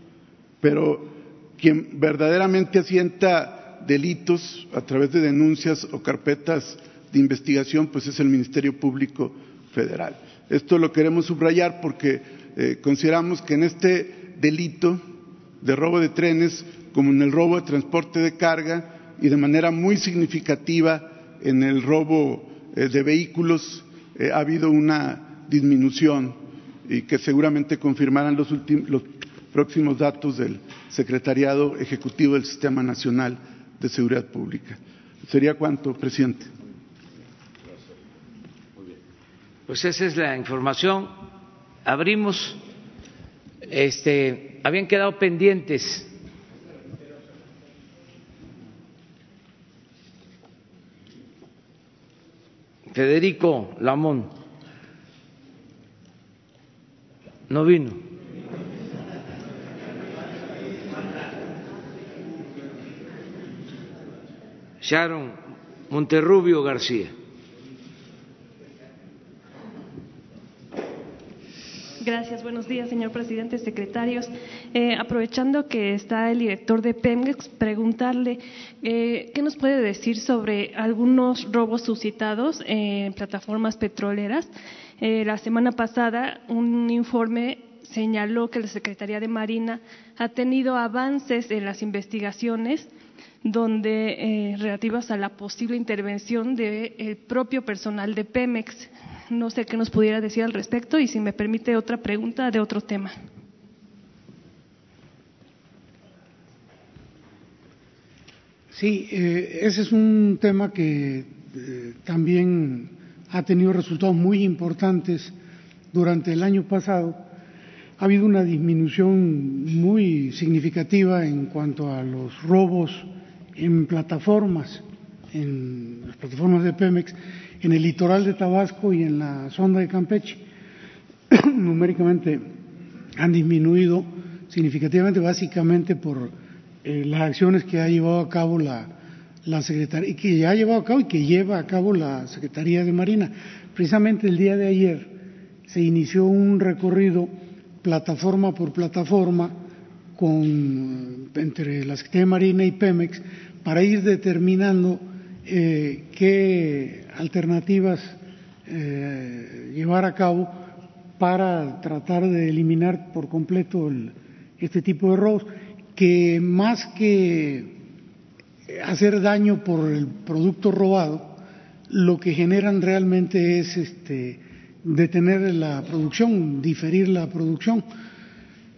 pero quien verdaderamente asienta delitos a través de denuncias o carpetas de investigación, pues es el Ministerio Público Federal. Esto lo queremos subrayar porque eh, consideramos que en este delito de robo de trenes como en el robo de transporte de carga y de manera muy significativa en el robo eh, de vehículos eh, ha habido una disminución y que seguramente confirmarán los, los próximos datos del Secretariado Ejecutivo del Sistema Nacional de Seguridad Pública. ¿Sería cuánto, presidente? Pues esa es la información. Abrimos, este, habían quedado pendientes Federico Lamón. No vino. Sharon Monterrubio García. Gracias. Buenos días, señor presidente, secretarios. Eh, aprovechando que está el director de Pemex, preguntarle eh, qué nos puede decir sobre algunos robos suscitados en plataformas petroleras. Eh, la semana pasada, un informe señaló que la Secretaría de Marina ha tenido avances en las investigaciones donde relativas a la posible intervención del propio personal de Pemex no sé qué nos pudiera decir al respecto y si me permite otra pregunta de otro tema. Sí, eh, ese es un tema que eh, también ha tenido resultados muy importantes durante el año pasado. Ha habido una disminución muy significativa en cuanto a los robos en plataformas, en las plataformas de Pemex, en el litoral de Tabasco y en la zona de Campeche. <clears throat> Numéricamente han disminuido significativamente, básicamente por eh, las acciones que ha llevado a cabo la, la Secretaría, y que ya ha llevado a cabo y que lleva a cabo la Secretaría de Marina. Precisamente el día de ayer se inició un recorrido plataforma por plataforma con, entre la Secretaría de Marina y Pemex para ir determinando eh, qué alternativas eh, llevar a cabo para tratar de eliminar por completo este tipo de robos, que más que hacer daño por el producto robado, lo que generan realmente es este, detener la producción, diferir la producción.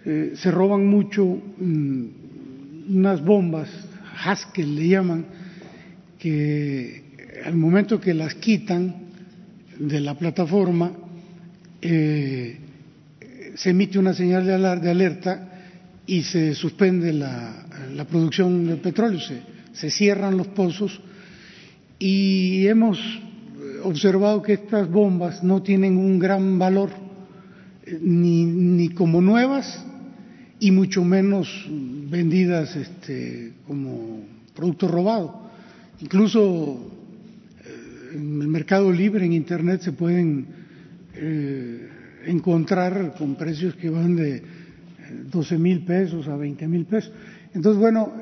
Eh, se roban mucho mm, unas bombas, Haskell le llaman, que al momento que las quitan de la plataforma, eh, se emite una señal de, alerta y se suspende la, producción de petróleo, se, cierran los pozos y hemos observado que estas bombas no tienen un gran valor ni, ni como nuevas y mucho menos vendidas este, como producto robado. Incluso eh, en el mercado libre, en Internet, se pueden eh, encontrar con precios que van de 12 eh, mil pesos a 20 mil pesos. Entonces, bueno,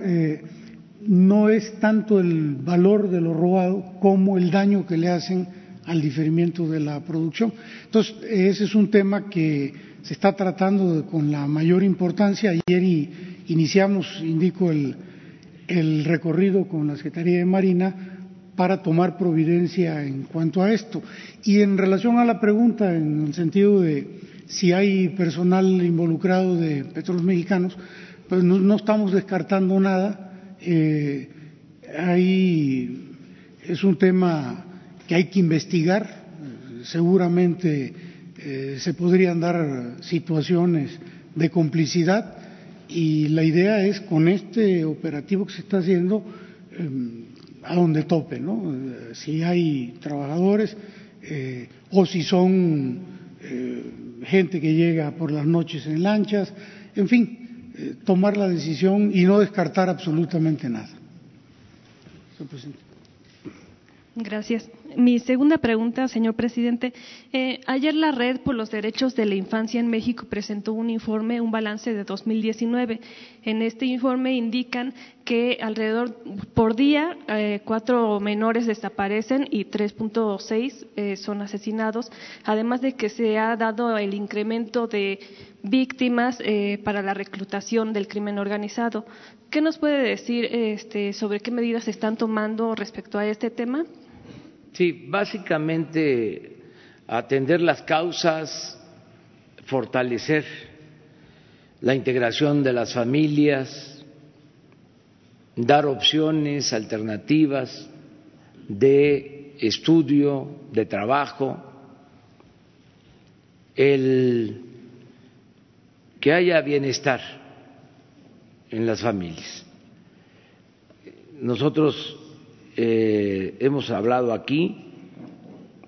no es tanto el valor de lo robado como el daño que le hacen al diferimiento de la producción. Entonces, ese es un tema que se está tratando con la mayor importancia. Ayer iniciamos, indico, el, el recorrido con la Secretaría de Marina para tomar providencia en cuanto a esto. Y en relación a la pregunta, en el sentido de si hay personal involucrado de petróleos mexicanos, pues no, estamos descartando nada. Eh, es un tema que hay que investigar. Seguramente eh, se podrían dar situaciones de complicidad y la idea es con este operativo que se está haciendo em, a donde tope, ¿no? Si hay trabajadores eh, o si son eh, gente que llega por las noches en lanchas, en fin, tomar la decisión y no descartar absolutamente nada. Gracias. Mi segunda pregunta, señor presidente. Eh, ayer la Red por los Derechos de la Infancia en México presentó un informe, un balance de 2019. En este informe indican que alrededor por día eh, cuatro menores desaparecen y 3.6 eh, son asesinados, además de que se ha dado el incremento de víctimas para la reclutación del crimen organizado. ¿Qué nos puede decir este, sobre qué medidas se están tomando respecto a este tema? Sí, básicamente atender las causas, fortalecer la integración de las familias, dar opciones alternativas de estudio, de trabajo, el que haya bienestar en las familias. Nosotros eh, hemos hablado aquí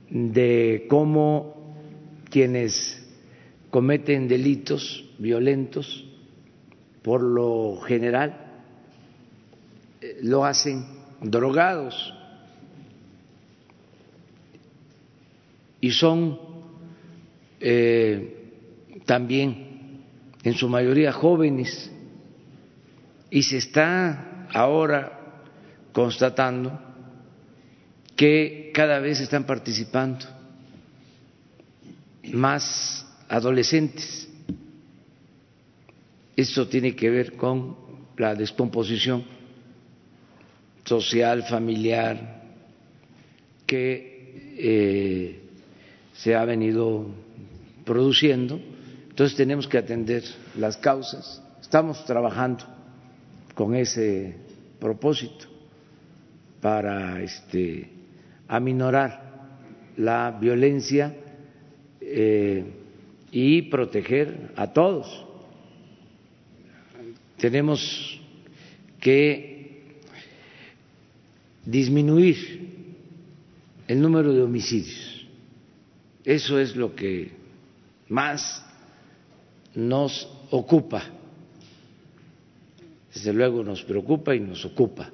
de cómo quienes cometen delitos violentos, por lo general, eh, lo hacen drogados. Y son eh, también en su mayoría jóvenes. Y se está ahora constatando que cada vez están participando más adolescentes. Esto tiene que ver con la descomposición social, familiar, que eh, se ha venido produciendo. Entonces tenemos que atender las causas. Estamos trabajando con ese propósito para este, aminorar la violencia eh, y proteger a todos. Tenemos que disminuir el número de homicidios. Eso es lo que más nos ocupa. Desde luego nos preocupa y nos ocupa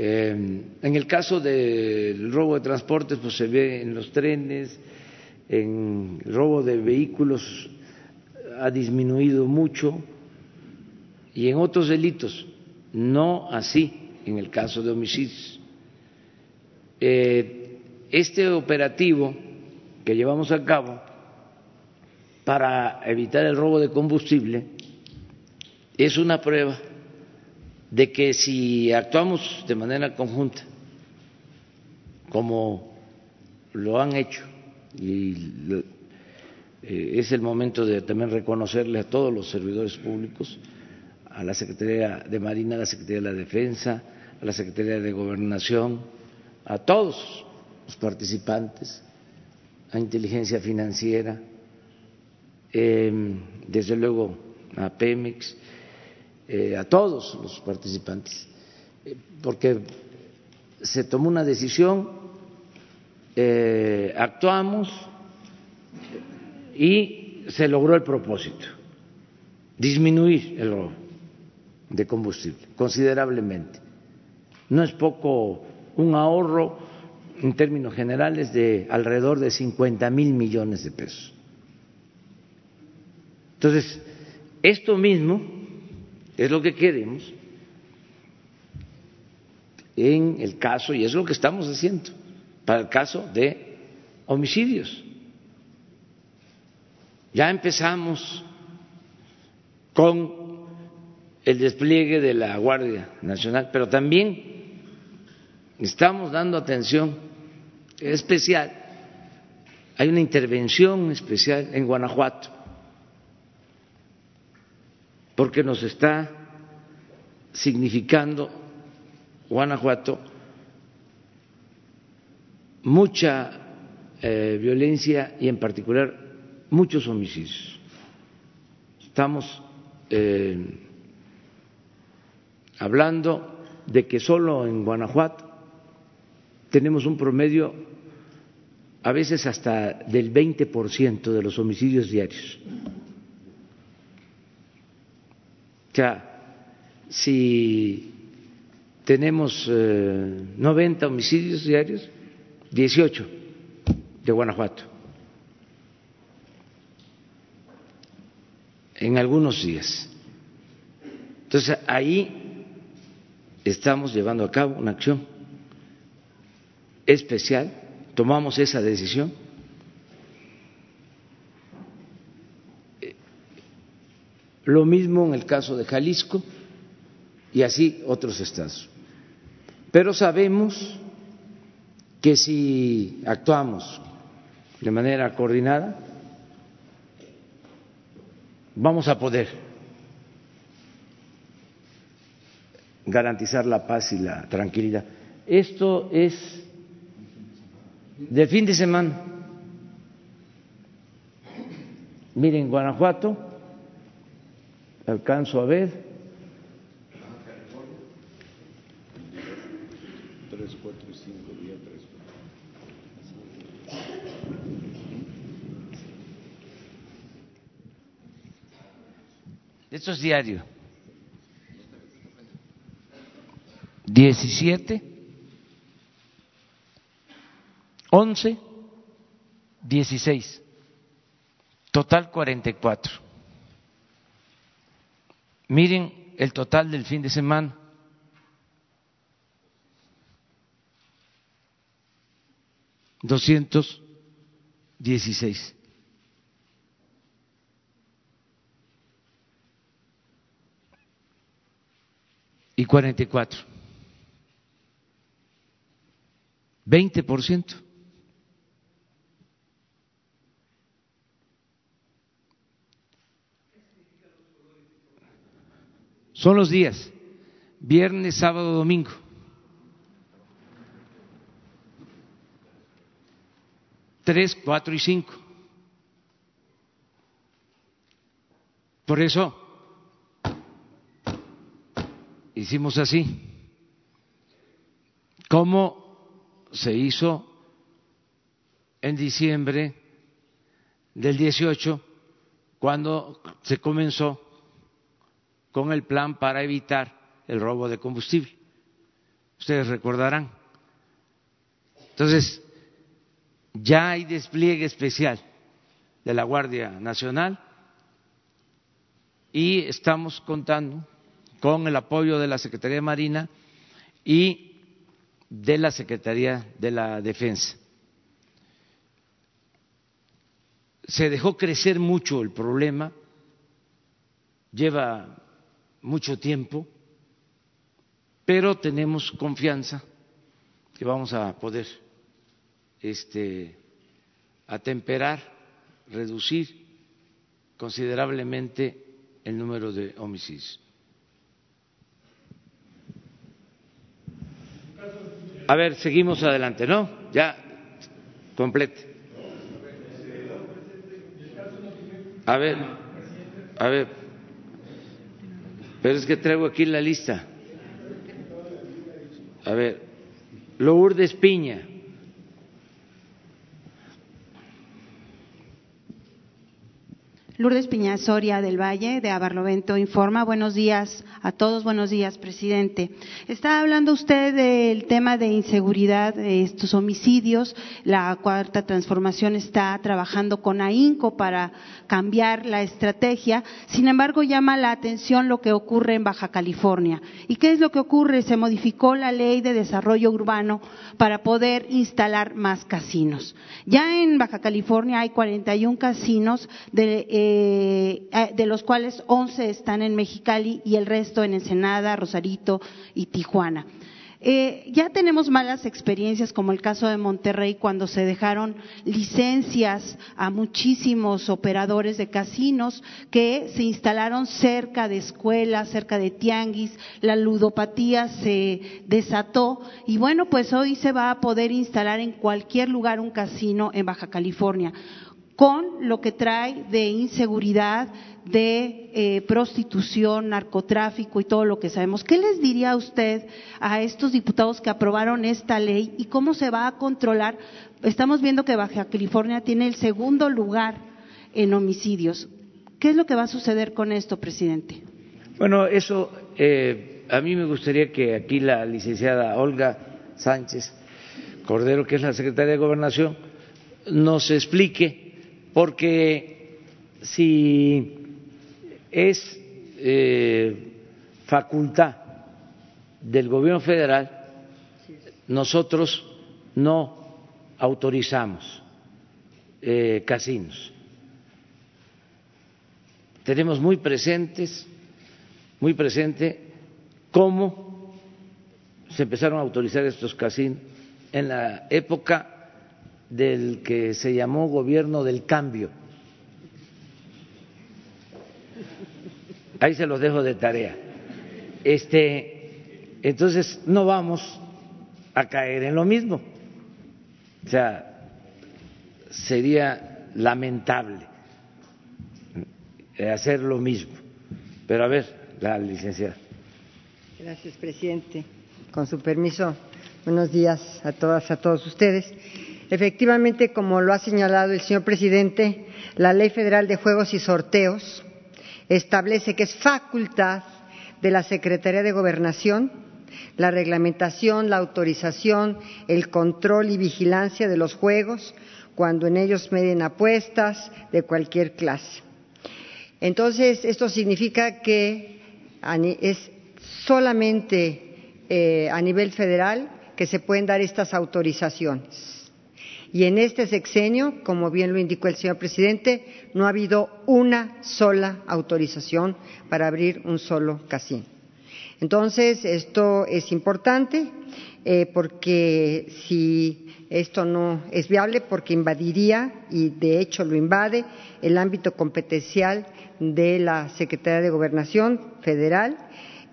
en el caso del robo de transportes, pues se ve en los trenes, en el robo de vehículos ha disminuido mucho y en otros delitos, no así en el caso de homicidios. Eh, este operativo que llevamos a cabo para evitar el robo de combustible es una prueba de que si actuamos de manera conjunta, como lo han hecho, y eh, es el momento de también reconocerle a todos los servidores públicos, a la Secretaría de Marina, a la Secretaría de la Defensa, a la Secretaría de Gobernación, a todos los participantes, a inteligencia financiera, em, desde luego a Pemex, eh, a todos los participantes, eh, porque se tomó una decisión, eh, actuamos y se logró el propósito, disminuir el robo de combustible considerablemente. No es poco un ahorro en términos generales de alrededor de 50 mil millones de pesos. Entonces, esto mismo es lo que queremos en el caso, y es lo que estamos haciendo, para el caso de homicidios. Ya empezamos con el despliegue de la Guardia Nacional, pero también estamos dando atención especial. Hay una intervención especial en Guanajuato, porque nos está significando Guanajuato mucha eh, violencia y en particular muchos homicidios. Estamos eh, hablando de que solo en Guanajuato tenemos un promedio a veces hasta del 20% de los homicidios diarios. O sea, si tenemos 90 eh, homicidios diarios, 18 de Guanajuato. En algunos días. Entonces, ahí estamos llevando a cabo una acción especial, tomamos esa decisión. Lo mismo en el caso de Jalisco y así otros estados. Pero sabemos que si actuamos de manera coordinada, vamos a poder garantizar la paz y la tranquilidad. Esto es de fin de semana. Miren, Guanajuato, alcanzo a ver. Tres, cuatro, cinco, días, tres. Esto es diario. Diecisiete 11, 16, total 44. Miren el total del fin de semana. Doscientos dieciséis. Y cuarenta y cuatro. Veinte por ciento. Son los días, viernes, sábado, domingo. Tres, cuatro y cinco. Por eso hicimos así. ¿Cómo se hizo en diciembre del 18 cuando se comenzó con el plan para evitar el robo de combustible. Ustedes recordarán. Entonces, ya hay despliegue especial de la Guardia Nacional y estamos contando con el apoyo de la Secretaría de Marina y de la Secretaría de la Defensa. Se dejó crecer mucho el problema, lleva mucho tiempo, pero tenemos confianza que vamos a poder este, atemperar, reducir considerablemente el número de homicidios. A ver, seguimos adelante, ¿no? Ya, complete. A ver, a ver, pero es que traigo aquí la lista. A ver, Lourdes Piña. Lourdes Piña Soria del Valle, de Abarlovento, informa. Buenos días a todos, buenos días, presidente. Está hablando usted del tema de inseguridad, estos homicidios. La cuarta transformación está trabajando con AINCO para cambiar la estrategia. Sin embargo, llama la atención lo que ocurre en Baja California. ¿Y qué es lo que ocurre? Se modificó la ley de desarrollo urbano para poder instalar más casinos. Ya en Baja California hay 41 casinos de eh, eh, eh, de los cuales 11 están en Mexicali y el resto en Ensenada, Rosarito y Tijuana. Eh, ya tenemos malas experiencias, como el caso de Monterrey, cuando se dejaron licencias a muchísimos operadores de casinos que se instalaron cerca de escuelas, cerca de tianguis, la ludopatía se desató y bueno, pues hoy se va a poder instalar en cualquier lugar un casino en Baja California con lo que trae de inseguridad, de eh, prostitución, narcotráfico y todo lo que sabemos. ¿Qué les diría usted a estos diputados que aprobaron esta ley y cómo se va a controlar? Estamos viendo que Baja California tiene el segundo lugar en homicidios. ¿Qué es lo que va a suceder con esto, presidente? Bueno, eso eh, a mí me gustaría que aquí la licenciada Olga Sánchez Cordero, que es la secretaria de Gobernación, nos explique porque si es eh, facultad del gobierno federal, nosotros no autorizamos eh, casinos. Tenemos muy presentes, muy presente cómo se empezaron a autorizar estos casinos en la época del que se llamó gobierno del cambio. Ahí se los dejo de tarea. Este, entonces no vamos a caer en lo mismo. O sea, sería lamentable hacer lo mismo. Pero a ver, la licenciada. Gracias, presidente. Con su permiso, buenos días a todas, a todos ustedes. Efectivamente, como lo ha señalado el señor presidente, la Ley Federal de Juegos y Sorteos establece que es facultad de la Secretaría de Gobernación la reglamentación, la autorización, el control y vigilancia de los juegos cuando en ellos meden apuestas de cualquier clase. Entonces, esto significa que es solamente eh, a nivel federal que se pueden dar estas autorizaciones. Y en este sexenio, como bien lo indicó el señor presidente, no ha habido una sola autorización para abrir un solo casino. Entonces, esto es importante eh, porque si esto no es viable, porque invadiría, y de hecho lo invade, el ámbito competencial de la Secretaría de Gobernación Federal,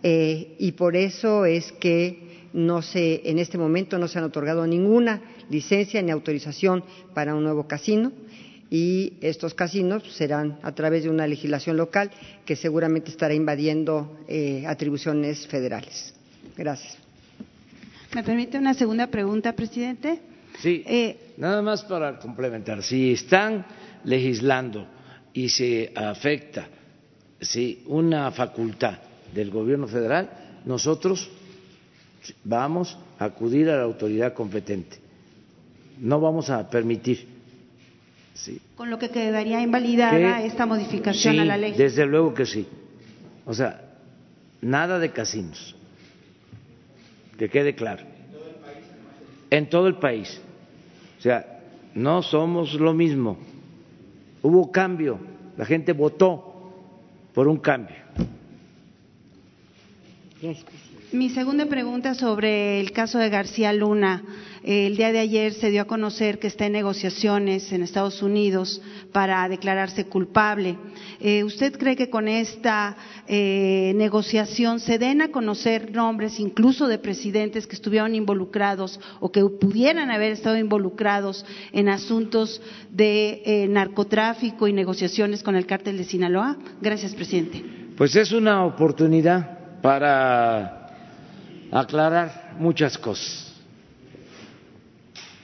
eh, y por eso es que no se, en este momento no se han otorgado ninguna licencia ni autorización para un nuevo casino y estos casinos serán a través de una legislación local que seguramente estará invadiendo eh, atribuciones federales. Gracias. ¿Me permite una segunda pregunta, presidente? Sí, eh, nada más para complementar. Si están legislando y se afecta si una facultad del gobierno federal, nosotros vamos a acudir a la autoridad competente no vamos a permitir. Con lo que quedaría invalidada esta modificación a la ley. Desde luego que sí. O sea, nada de casinos. Que quede claro. En todo el país. O sea, no somos lo mismo hubo cambio, la gente votó por un cambio. Mi segunda pregunta sobre el caso de García Luna. El día de ayer se dio a conocer que está en negociaciones en Estados Unidos para declararse culpable. Eh, ¿Usted cree que con esta eh, negociación se den a conocer nombres incluso de presidentes que estuvieron involucrados o que pudieran haber estado involucrados en asuntos de eh, narcotráfico y negociaciones con el cártel de Sinaloa? Gracias, presidente. Pues es una oportunidad para aclarar muchas cosas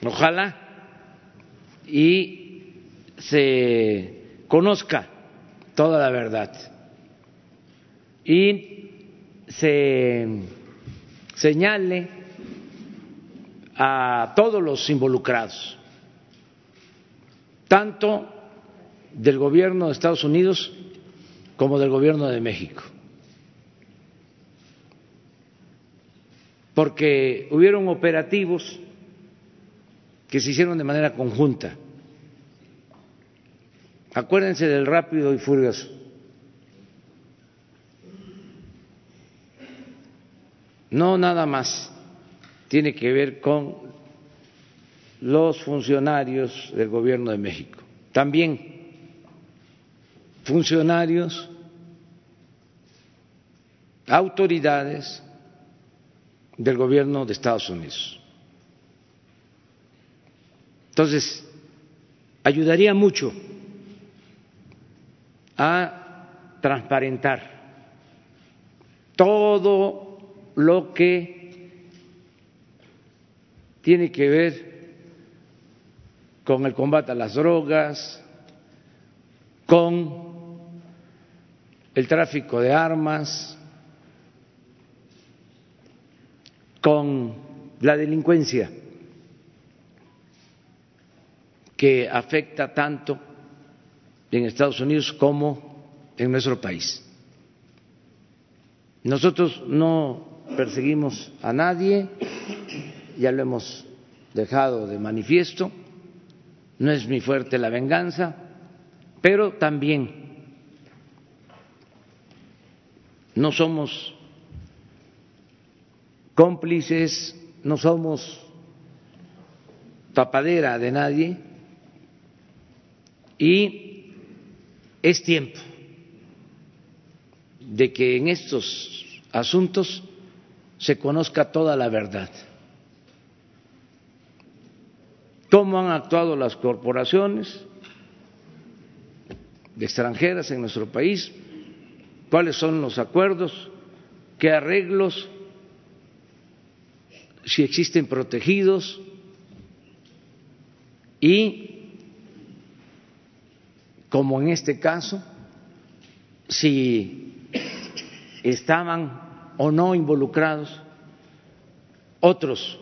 Ojalá y se conozca toda la verdad y se señale a todos los involucrados, tanto del gobierno de Estados Unidos como del gobierno de México. Porque hubieron operativos que se hicieron de manera conjunta. Acuérdense del rápido y furioso. No nada más tiene que ver con los funcionarios del Gobierno de México, también funcionarios, autoridades del Gobierno de Estados Unidos. Entonces, ayudaría mucho a transparentar todo lo que tiene que ver con el combate a las drogas, con el tráfico de armas, con la delincuencia que afecta tanto en Estados Unidos como en nuestro país. Nosotros no perseguimos a nadie, ya lo hemos dejado de manifiesto, no es mi fuerte la venganza, pero también no somos cómplices, no somos tapadera de nadie y es tiempo de que en estos asuntos se conozca toda la verdad. ¿Cómo han actuado las corporaciones extranjeras en nuestro país? ¿Cuáles son los acuerdos? ¿Qué arreglos? Si existen protegidos y como en este caso, si estaban o no involucrados otros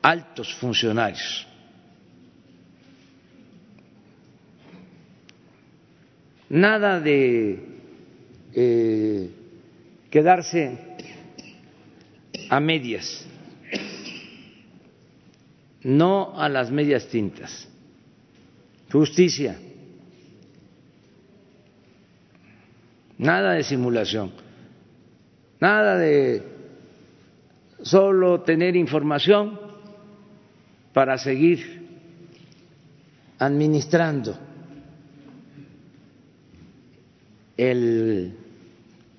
altos funcionarios. Nada de eh, quedarse a medias, no a las medias tintas. Justicia, nada de simulación, nada de solo tener información para seguir administrando el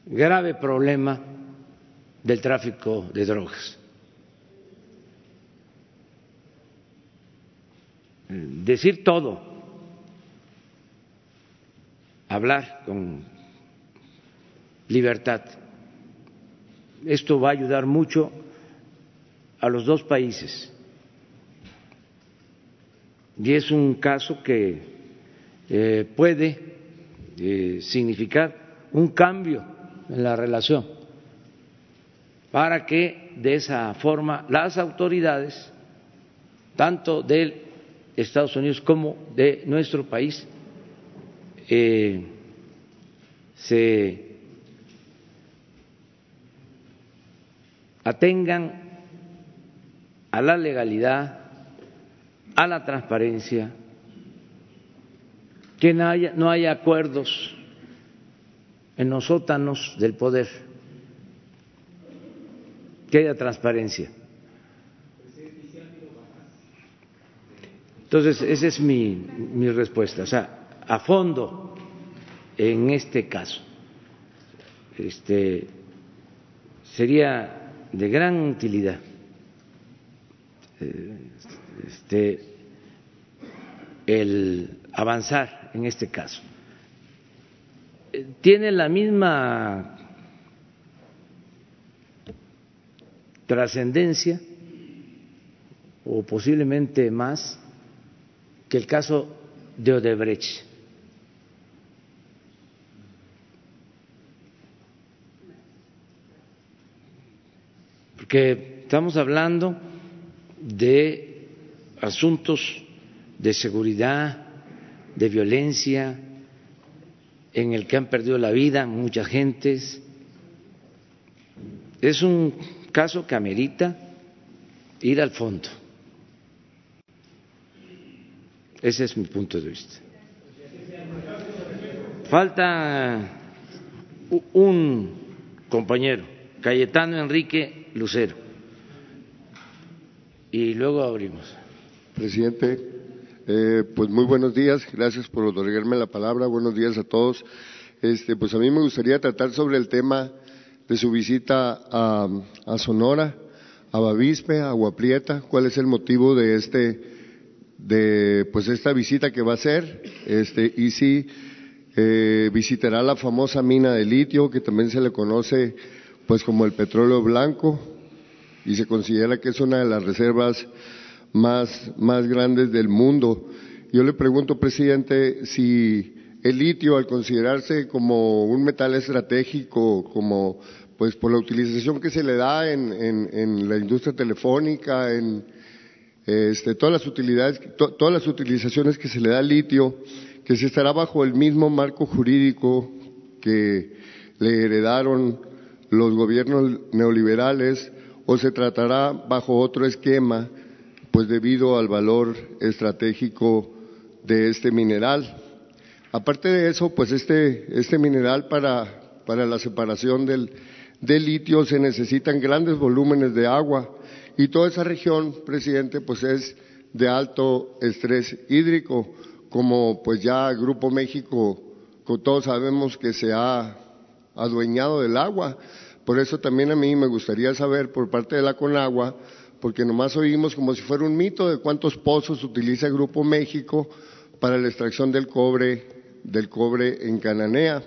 grave problema del tráfico de drogas. Decir todo hablar con libertad. Esto va a ayudar mucho a los dos países. Y es un caso que eh, puede eh, significar un cambio en la relación para que de esa forma las autoridades, tanto de Estados Unidos como de nuestro país, eh, se atengan a la legalidad, a la transparencia que no haya, no haya acuerdos en los sótanos del poder, que haya transparencia. Entonces, esa es mi, mi respuesta. O sea, a fondo en este caso. Este, sería de gran utilidad eh, este, el avanzar en este caso. Eh, tiene la misma trascendencia o posiblemente más que el caso de Odebrecht. Porque estamos hablando de asuntos de seguridad, de violencia, en el que han perdido la vida muchas gentes. Es un caso que amerita ir al fondo. Ese es mi punto de vista. Falta un compañero, Cayetano Enrique Lucero. Y luego abrimos. Presidente, eh, pues muy buenos días, gracias por otorgarme la palabra, buenos días a todos. Este, pues a mí me gustaría tratar sobre el tema de su visita a, a Sonora, a Bavispe, a Aguaprieta, cuál es el motivo de este de pues esta visita que va a hacer, este, y si eh, visitará la famosa mina de litio, que también se le conoce pues como el petróleo blanco, y se considera que es una de las reservas más, más grandes del mundo. Yo le pregunto, presidente, si el litio, al considerarse como un metal estratégico, como pues por la utilización que se le da en, la industria telefónica, en, este, todas las utilidades, todas las utilizaciones que se le da al litio, que se estará bajo el mismo marco jurídico que le heredaron los gobiernos neoliberales o se tratará bajo otro esquema, pues debido al valor estratégico de este mineral. Aparte de eso, pues este, este mineral para, para la separación del, del litio se necesitan grandes volúmenes de agua y toda esa región, presidente, pues es de alto estrés hídrico, como pues ya Grupo México, todos sabemos que se ha adueñado del agua. Por eso también a mí me gustaría saber por parte de la Conagua, porque nomás oímos como si fuera un mito de cuántos pozos utiliza Grupo México para la extracción del cobre, del cobre en Cananea.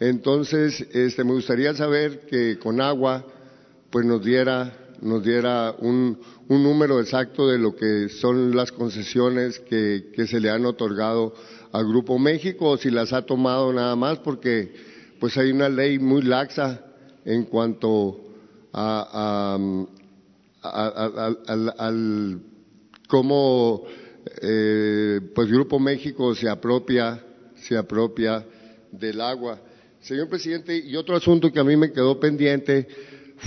Entonces, este, me gustaría saber que Conagua pues nos diera nos diera un, número exacto de lo que son las concesiones que, se le han otorgado al Grupo México o si las ha tomado nada más porque pues hay una ley muy laxa en cuanto a, al cómo eh, pues Grupo México se apropia se apropia del agua. Señor presidente, y otro asunto que a mí me quedó pendiente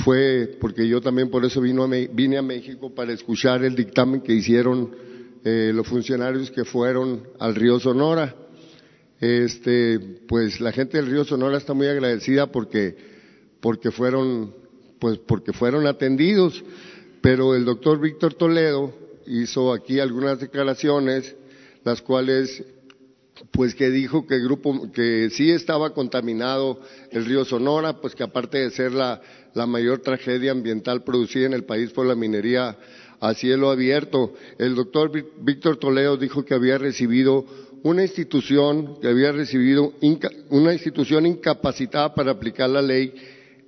fue porque yo también por eso vino vine a México para escuchar el dictamen que hicieron eh, los funcionarios que fueron al río Sonora. Este, pues la gente del río Sonora está muy agradecida porque, porque fueron, pues porque fueron atendidos. Pero el doctor Víctor Toledo hizo aquí algunas declaraciones, las cuales pues que dijo que el grupo que sí estaba contaminado el río Sonora, pues que aparte de ser la, la mayor tragedia ambiental producida en el país por la minería a cielo abierto, el doctor Víctor Toledo dijo que había recibido una institución que había recibido una institución incapacitada para aplicar la ley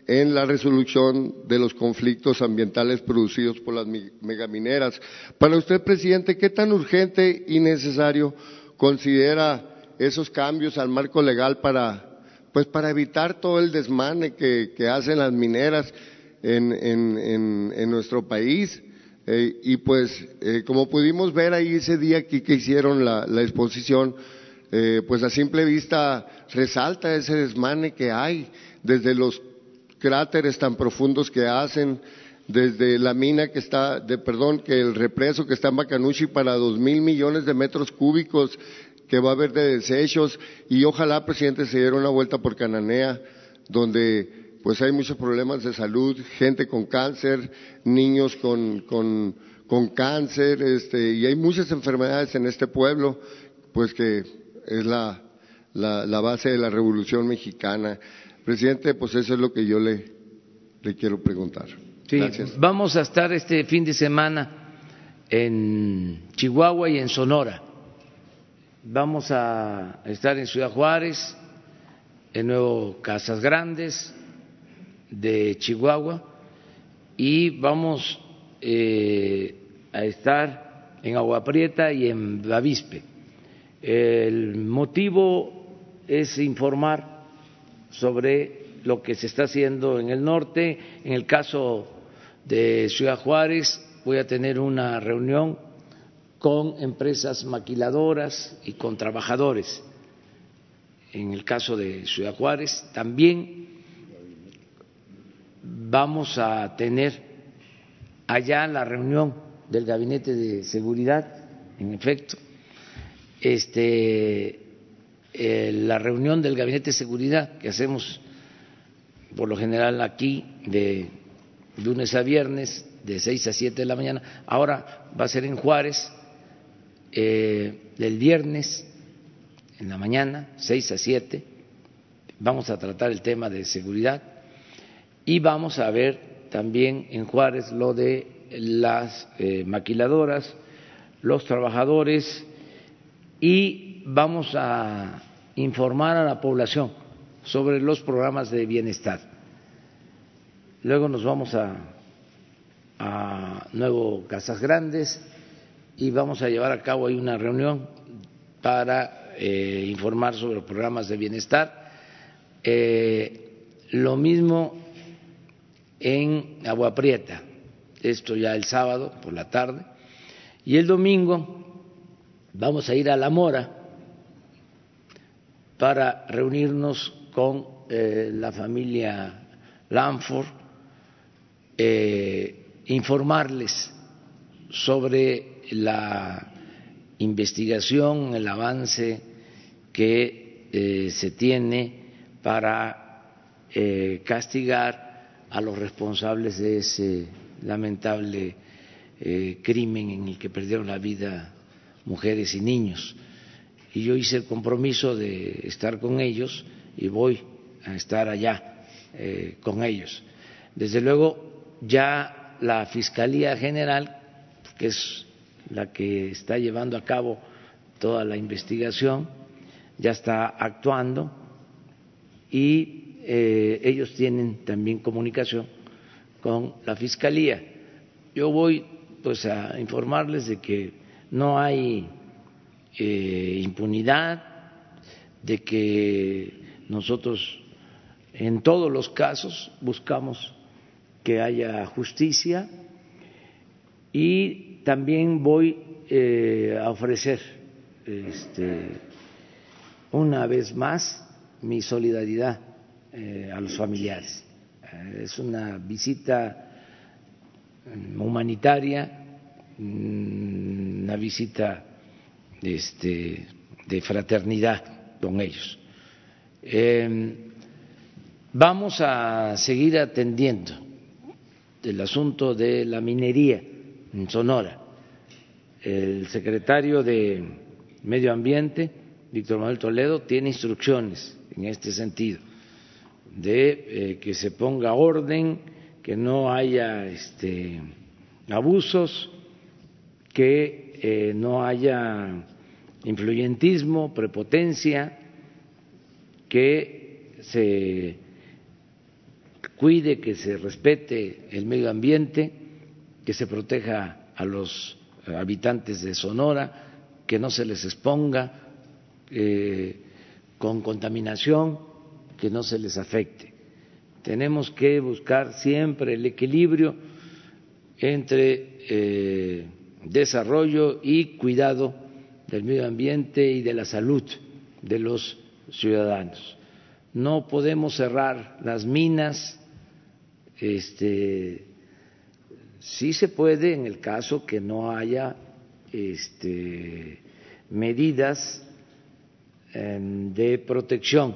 en la resolución de los conflictos ambientales producidos por las megamineras. Para usted, presidente, ¿qué tan urgente y necesario considera esos cambios al marco legal para, pues para evitar todo el desmane que, hacen las mineras en, en, en, nuestro país. Eh, y pues, eh, como pudimos ver ahí ese día aquí que hicieron la, la exposición, eh, pues a simple vista resalta ese desmane que hay desde los cráteres tan profundos que hacen, desde la mina que está, de perdón, que el represo que está en Bacanuchi para dos mil millones de metros cúbicos que va a haber de desechos y ojalá, presidente, se diera una vuelta por Cananea, donde pues hay muchos problemas de salud, gente con cáncer, niños con, con, con cáncer, este, y hay muchas enfermedades en este pueblo, pues que es la, la, la base de la revolución mexicana. Presidente, pues eso es lo que yo le, le quiero preguntar. Sí, vamos a estar este fin de semana en Chihuahua y en Sonora. Vamos a estar en Ciudad Juárez, en Nuevo Casas Grandes de Chihuahua y vamos eh, a estar en Agua Prieta y en Bavispe. El motivo es informar sobre lo que se está haciendo en el norte. En el caso de Ciudad Juárez voy a tener una reunión con empresas maquiladoras y con trabajadores. En el caso de Ciudad Juárez también vamos a tener allá la reunión del gabinete de seguridad, en efecto, este, eh, la reunión del gabinete de seguridad que hacemos por lo general aquí de lunes a viernes de seis a siete de la mañana, ahora va a ser en Juárez eh, el viernes en la mañana, seis a siete, vamos a tratar el tema de seguridad. Y vamos a ver también en Juárez lo de las eh, maquiladoras, los trabajadores. Y vamos a informar a la población sobre los programas de bienestar. Luego nos vamos a, Nuevo Casas Grandes y vamos a llevar a cabo ahí una reunión para eh, informar sobre los programas de bienestar. Eh, lo mismo en Agua Prieta, esto ya el sábado por la tarde, y el domingo vamos a ir a La Mora para reunirnos con eh, la familia Lanford, informarles sobre la investigación, el avance que eh, se tiene para eh, castigar a los responsables de ese lamentable eh, crimen en el que perdieron la vida mujeres y niños. Y yo hice el compromiso de estar con ellos y voy a estar allá con ellos. Desde luego, ya la Fiscalía General, que es la que está llevando a cabo toda la investigación, ya está actuando y eh, ellos tienen también comunicación con la Fiscalía. Yo voy pues a informarles de que no hay eh, impunidad, de que nosotros en todos los casos buscamos que haya justicia y también voy eh, a ofrecer este, una vez más mi solidaridad eh, a los familiares. Eh, es una visita mm, humanitaria, mm, una visita este, de fraternidad con ellos. Em, vamos a seguir atendiendo el asunto de la minería en Sonora. El secretario de Medio Ambiente, Víctor Manuel Toledo, tiene instrucciones en este sentido, de eh, que se ponga orden, que no haya este, abusos, que eh, no haya influyentismo, prepotencia, que se cuide, que se respete el medio ambiente que se proteja a los habitantes de Sonora, que no se les exponga eh, con contaminación, que no se les afecte. Tenemos que buscar siempre el equilibrio entre eh, desarrollo y cuidado del medio ambiente y de la salud de los ciudadanos. No podemos cerrar las minas, este, Sí se puede en el caso que no haya este, medidas em, de protección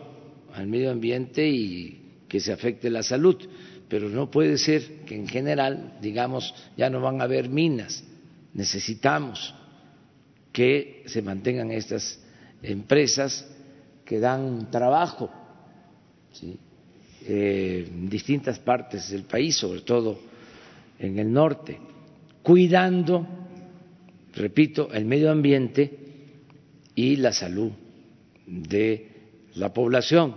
al medio ambiente y que se afecte la salud, pero no puede ser que en general, digamos, ya no van a haber minas. Necesitamos que se mantengan estas empresas que dan trabajo eh, en distintas partes del país, sobre todo en el norte, cuidando, repito, el medio ambiente y la salud de la población.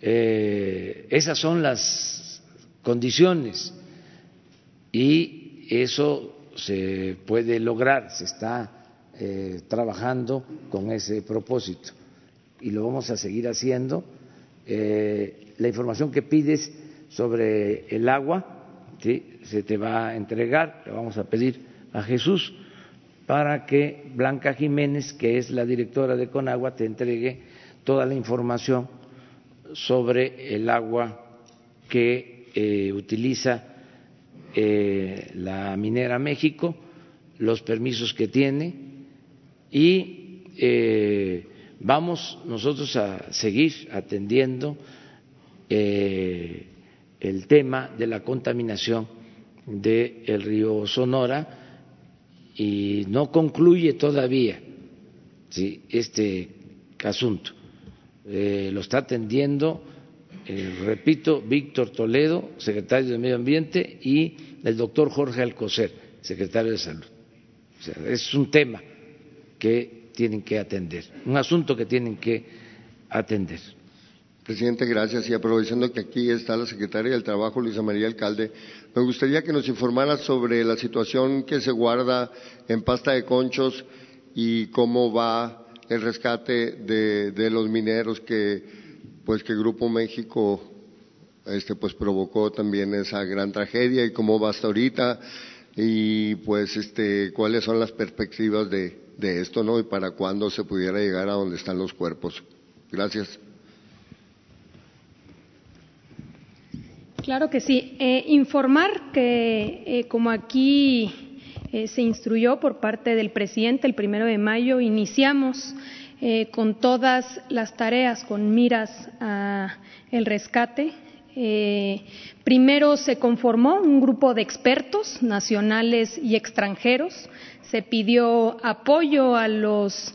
Eh, esas son las condiciones y eso se puede lograr, se está eh, trabajando con ese propósito y lo vamos a seguir haciendo. Eh, la información que pides sobre el agua, se te va a entregar, le vamos a pedir a Jesús para que Blanca Jiménez, que es la directora de Conagua, te entregue toda la información sobre el agua que eh, utiliza eh, la minera México, los permisos que tiene y vamos nosotros a seguir atendiendo el tema de la contaminación del río Sonora y no concluye todavía este asunto. Eh, lo está atendiendo, eh, repito, Víctor Toledo, secretario de Medio Ambiente, y el doctor Jorge Alcocer, secretario de Salud. O sea, es un tema que tienen que atender, un asunto que tienen que atender. Presidente, gracias. Y aprovechando que aquí está la secretaria del Trabajo, Luisa María Alcalde, me gustaría que nos informara sobre la situación que se guarda en pasta de conchos y cómo va el rescate de, los mineros que, pues, que Grupo México este, pues, provocó también esa gran tragedia y cómo va hasta ahorita y pues este, cuáles son las perspectivas de, esto, ¿no? Y para cuándo se pudiera llegar a donde están los cuerpos. Gracias. Claro que sí. Eh, informar que, eh, como aquí eh, se instruyó por parte del presidente el primero de mayo, iniciamos con todas las tareas con miras al rescate. Primero se conformó un grupo de expertos nacionales y extranjeros. Se pidió apoyo a los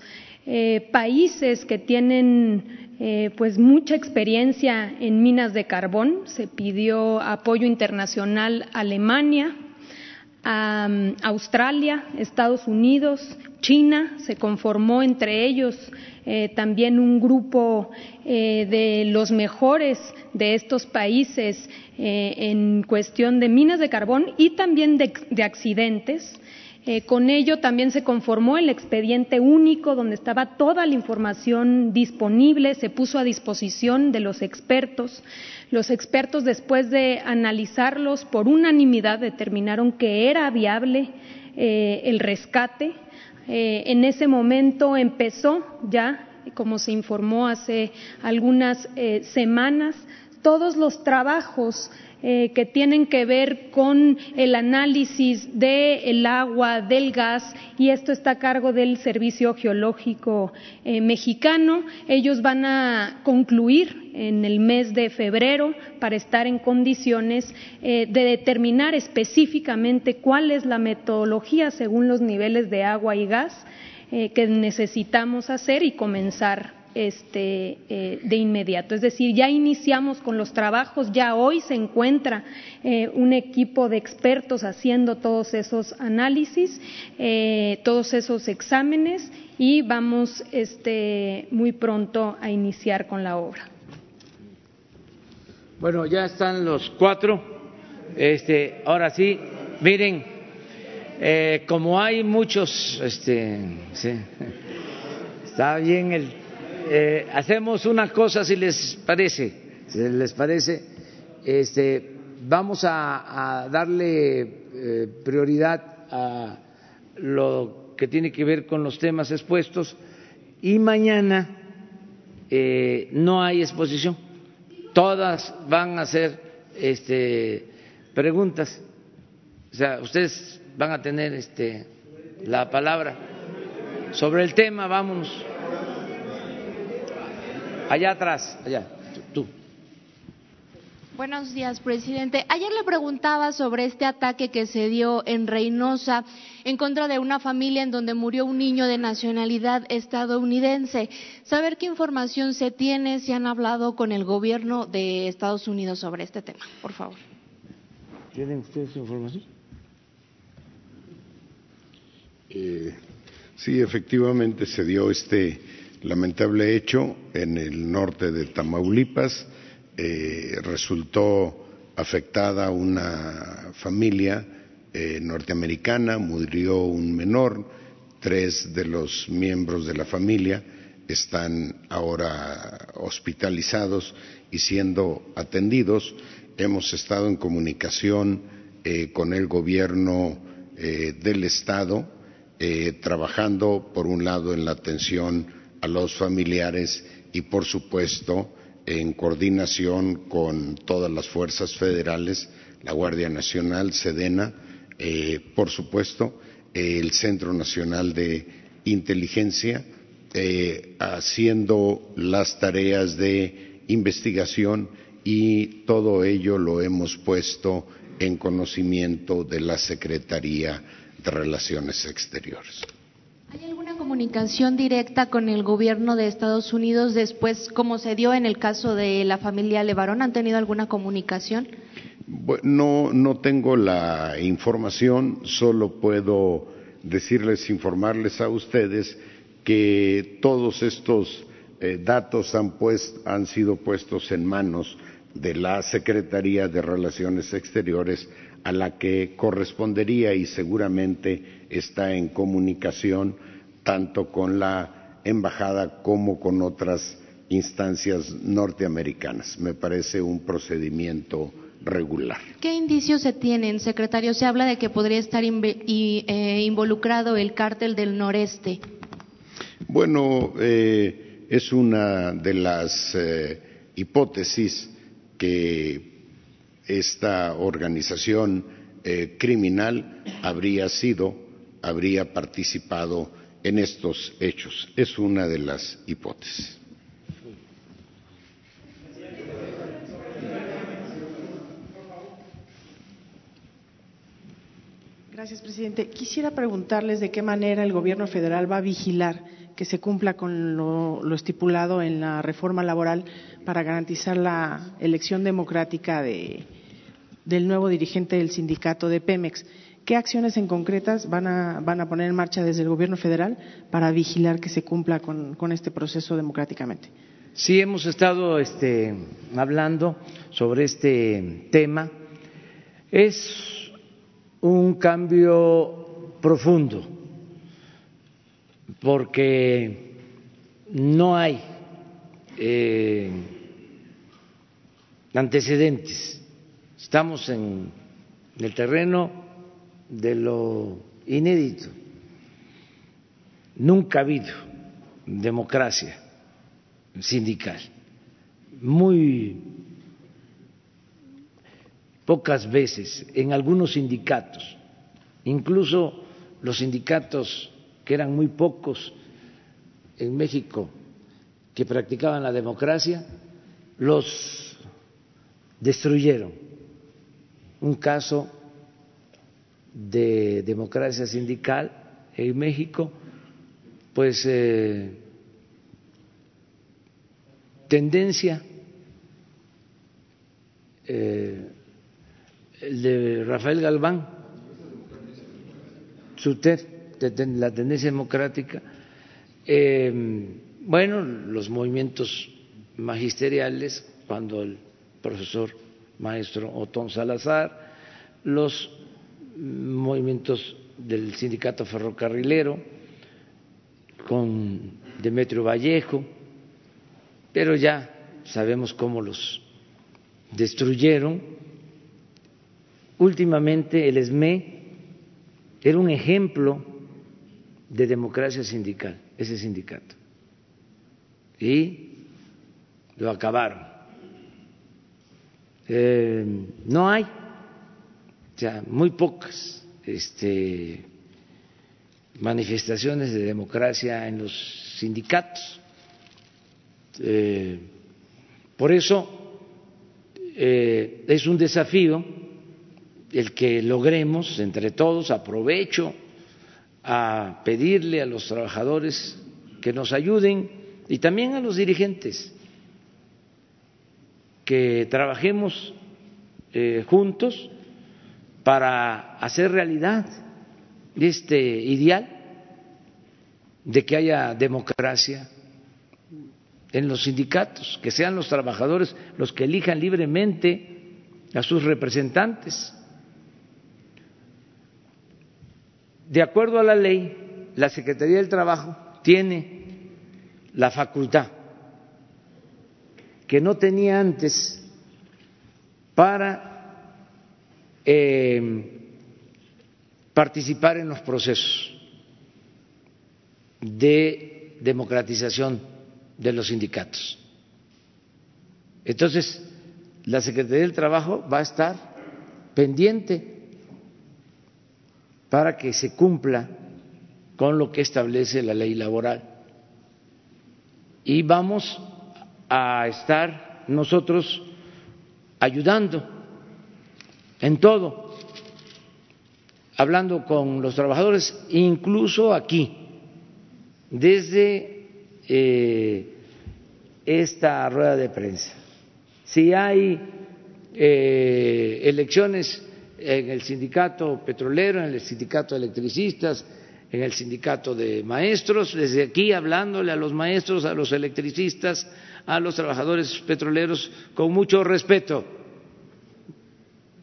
países que tienen eh, pues mucha experiencia en minas de carbón. Se pidió apoyo internacional a Alemania, um, Australia, Estados Unidos, China. Se conformó entre ellos eh, también un grupo eh, de los mejores de estos países en cuestión de minas de carbón y también de accidentes. Eh, con ello también se conformó el expediente único donde estaba toda la información disponible, se puso a disposición de los expertos. Los expertos, después de analizarlos por unanimidad, determinaron que era viable eh, el rescate. Eh, en ese momento empezó ya, como se informó hace algunas semanas, todos los trabajos eh, que tienen que ver con el análisis del agua, del gas, y esto está a cargo del Servicio Geológico eh, Mexicano. Ellos van a concluir en el mes de febrero para estar en condiciones eh, de determinar específicamente cuál es la metodología según los niveles de agua y gas que necesitamos hacer y comenzar este, eh, de inmediato. Es decir, ya iniciamos con los trabajos, ya hoy se encuentra eh, un equipo de expertos haciendo todos esos análisis, eh, todos esos exámenes y vamos este, muy pronto a iniciar con la obra. Bueno, ya están los cuatro. Este, ahora sí, miren, como hay muchos, este, <laughs> está bien el eh, hacemos una cosa si les parece, si les parece, este, vamos a, darle eh, prioridad a lo que tiene que ver con los temas expuestos y mañana eh, no hay exposición, todas van a ser este, preguntas, o sea, ustedes van a tener este, la palabra. Sobre el tema, vámonos. Allá atrás, allá, tú. Buenos días, presidente. Ayer le preguntaba sobre este ataque que se dio en Reynosa en contra de una familia en donde murió un niño de nacionalidad estadounidense. Saber qué información se tiene, si han hablado con el gobierno de Estados Unidos sobre este tema, por favor. ¿Tienen ustedes información? Eh, sí, efectivamente se dio este lamentable hecho en el norte de Tamaulipas eh, resultó afectada una familia eh, norteamericana, murió un menor, tres de los miembros de la familia están ahora hospitalizados y siendo atendidos. Hemos estado en comunicación eh, con el gobierno del Estado, trabajando, por un lado, en la atención a los familiares y, por supuesto, en coordinación con todas las fuerzas federales, la Guardia Nacional, Sedena, eh, por supuesto, el Centro Nacional de Inteligencia, eh, haciendo las tareas de investigación y todo ello lo hemos puesto en conocimiento de la Secretaría de Relaciones Exteriores. ¿Hay alguna comunicación directa con el gobierno de Estados Unidos después, como se dio en el caso de la familia Levarón? ¿Han tenido alguna comunicación? No, no tengo la información, solo puedo decirles, informarles a ustedes que todos estos eh, datos han, pues, han sido puestos en manos de la Secretaría de Relaciones Exteriores a la que correspondería y seguramente está en comunicación tanto con la embajada como con otras instancias norteamericanas. Me parece un procedimiento regular. ¿Qué indicios se tienen, secretario? Se habla de que podría estar eh, involucrado el cártel del noreste. Bueno, eh, es una de las eh, hipótesis que esta organización criminal habría sido, habría participado en estos hechos. Es una de las hipótesis. Gracias, presidente. Quisiera preguntarles de qué manera el Gobierno federal va a vigilar que se cumpla con lo, estipulado en la reforma laboral para garantizar la elección democrática del nuevo dirigente del sindicato de Pemex. ¿Qué acciones en concretas van a, van a poner en marcha desde el Gobierno federal para vigilar que se cumpla con, este proceso democráticamente? Sí, hemos estado este, hablando sobre este tema. Es un cambio profundo porque no hay eh, antecedentes. Estamos en el terreno de lo inédito. Nunca ha habido democracia sindical. Muy pocas veces en algunos sindicatos, incluso los sindicatos que eran muy pocos en México que practicaban la democracia, los destruyeron. Un caso de democracia sindical en México, pues eh, tendencia eh, el de Rafael Galván, Suter, la tendencia democrática, em, bueno, los movimientos magisteriales, cuando el profesor maestro Otón Salazar, los movimientos del sindicato ferrocarrilero, con Demetrio Vallejo, pero ya sabemos cómo los destruyeron. Últimamente el ESME era un ejemplo de democracia sindical, ese sindicato. Y lo acabaron. Eh, no hay, sea, muy pocas este, manifestaciones de democracia en los sindicatos. Eh, por eso eh, es un desafío el que logremos entre todos, aprovecho a pedirle a los trabajadores que nos ayuden y también a los dirigentes que trabajemos eh, juntos para hacer realidad este ideal de que haya democracia en los sindicatos, que sean los trabajadores los que elijan libremente a sus representantes. De acuerdo a la ley, la Secretaría del Trabajo tiene la facultad que no tenía antes para eh, participar en los procesos de democratización de los sindicatos. Entonces, la Secretaría del Trabajo va a estar pendiente para que se cumpla con lo que establece la ley laboral. Y vamos a estar nosotros ayudando en todo, hablando con los trabajadores, incluso aquí, desde eh, esta rueda de prensa. Si hay eh, elecciones en el sindicato petrolero, en el sindicato de electricistas, en el sindicato de maestros, desde aquí hablándole a los maestros, a los electricistas, a los trabajadores petroleros con mucho respeto,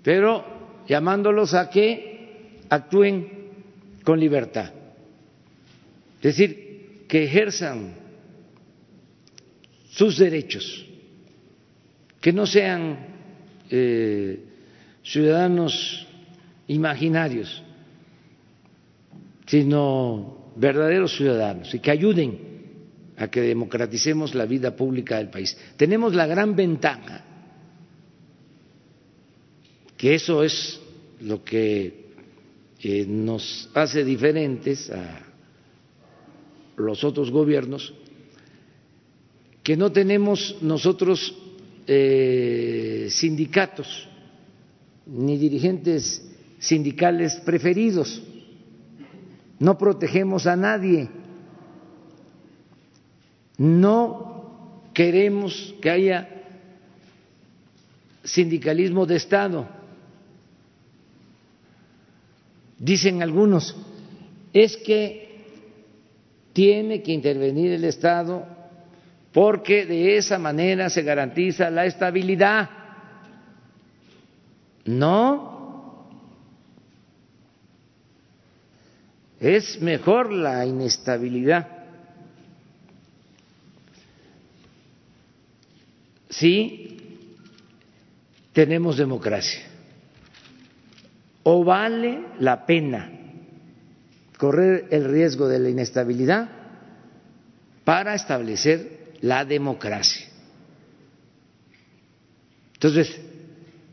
pero llamándolos a que actúen con libertad. Es decir, que ejerzan sus derechos, que no sean eh, ciudadanos imaginarios, sino verdaderos ciudadanos y que ayuden a que democraticemos la vida pública del país. Tenemos la gran ventaja, que eso es lo que eh, nos hace diferentes a los otros gobiernos, que no tenemos nosotros eh, sindicatos ni dirigentes sindicales preferidos. No protegemos a nadie. No queremos que haya sindicalismo de Estado. Dicen algunos, es que tiene que intervenir el Estado porque de esa manera se garantiza la estabilidad. No. Es mejor la inestabilidad. Sí, tenemos democracia. O vale la pena correr el riesgo de la inestabilidad para establecer la democracia. Entonces,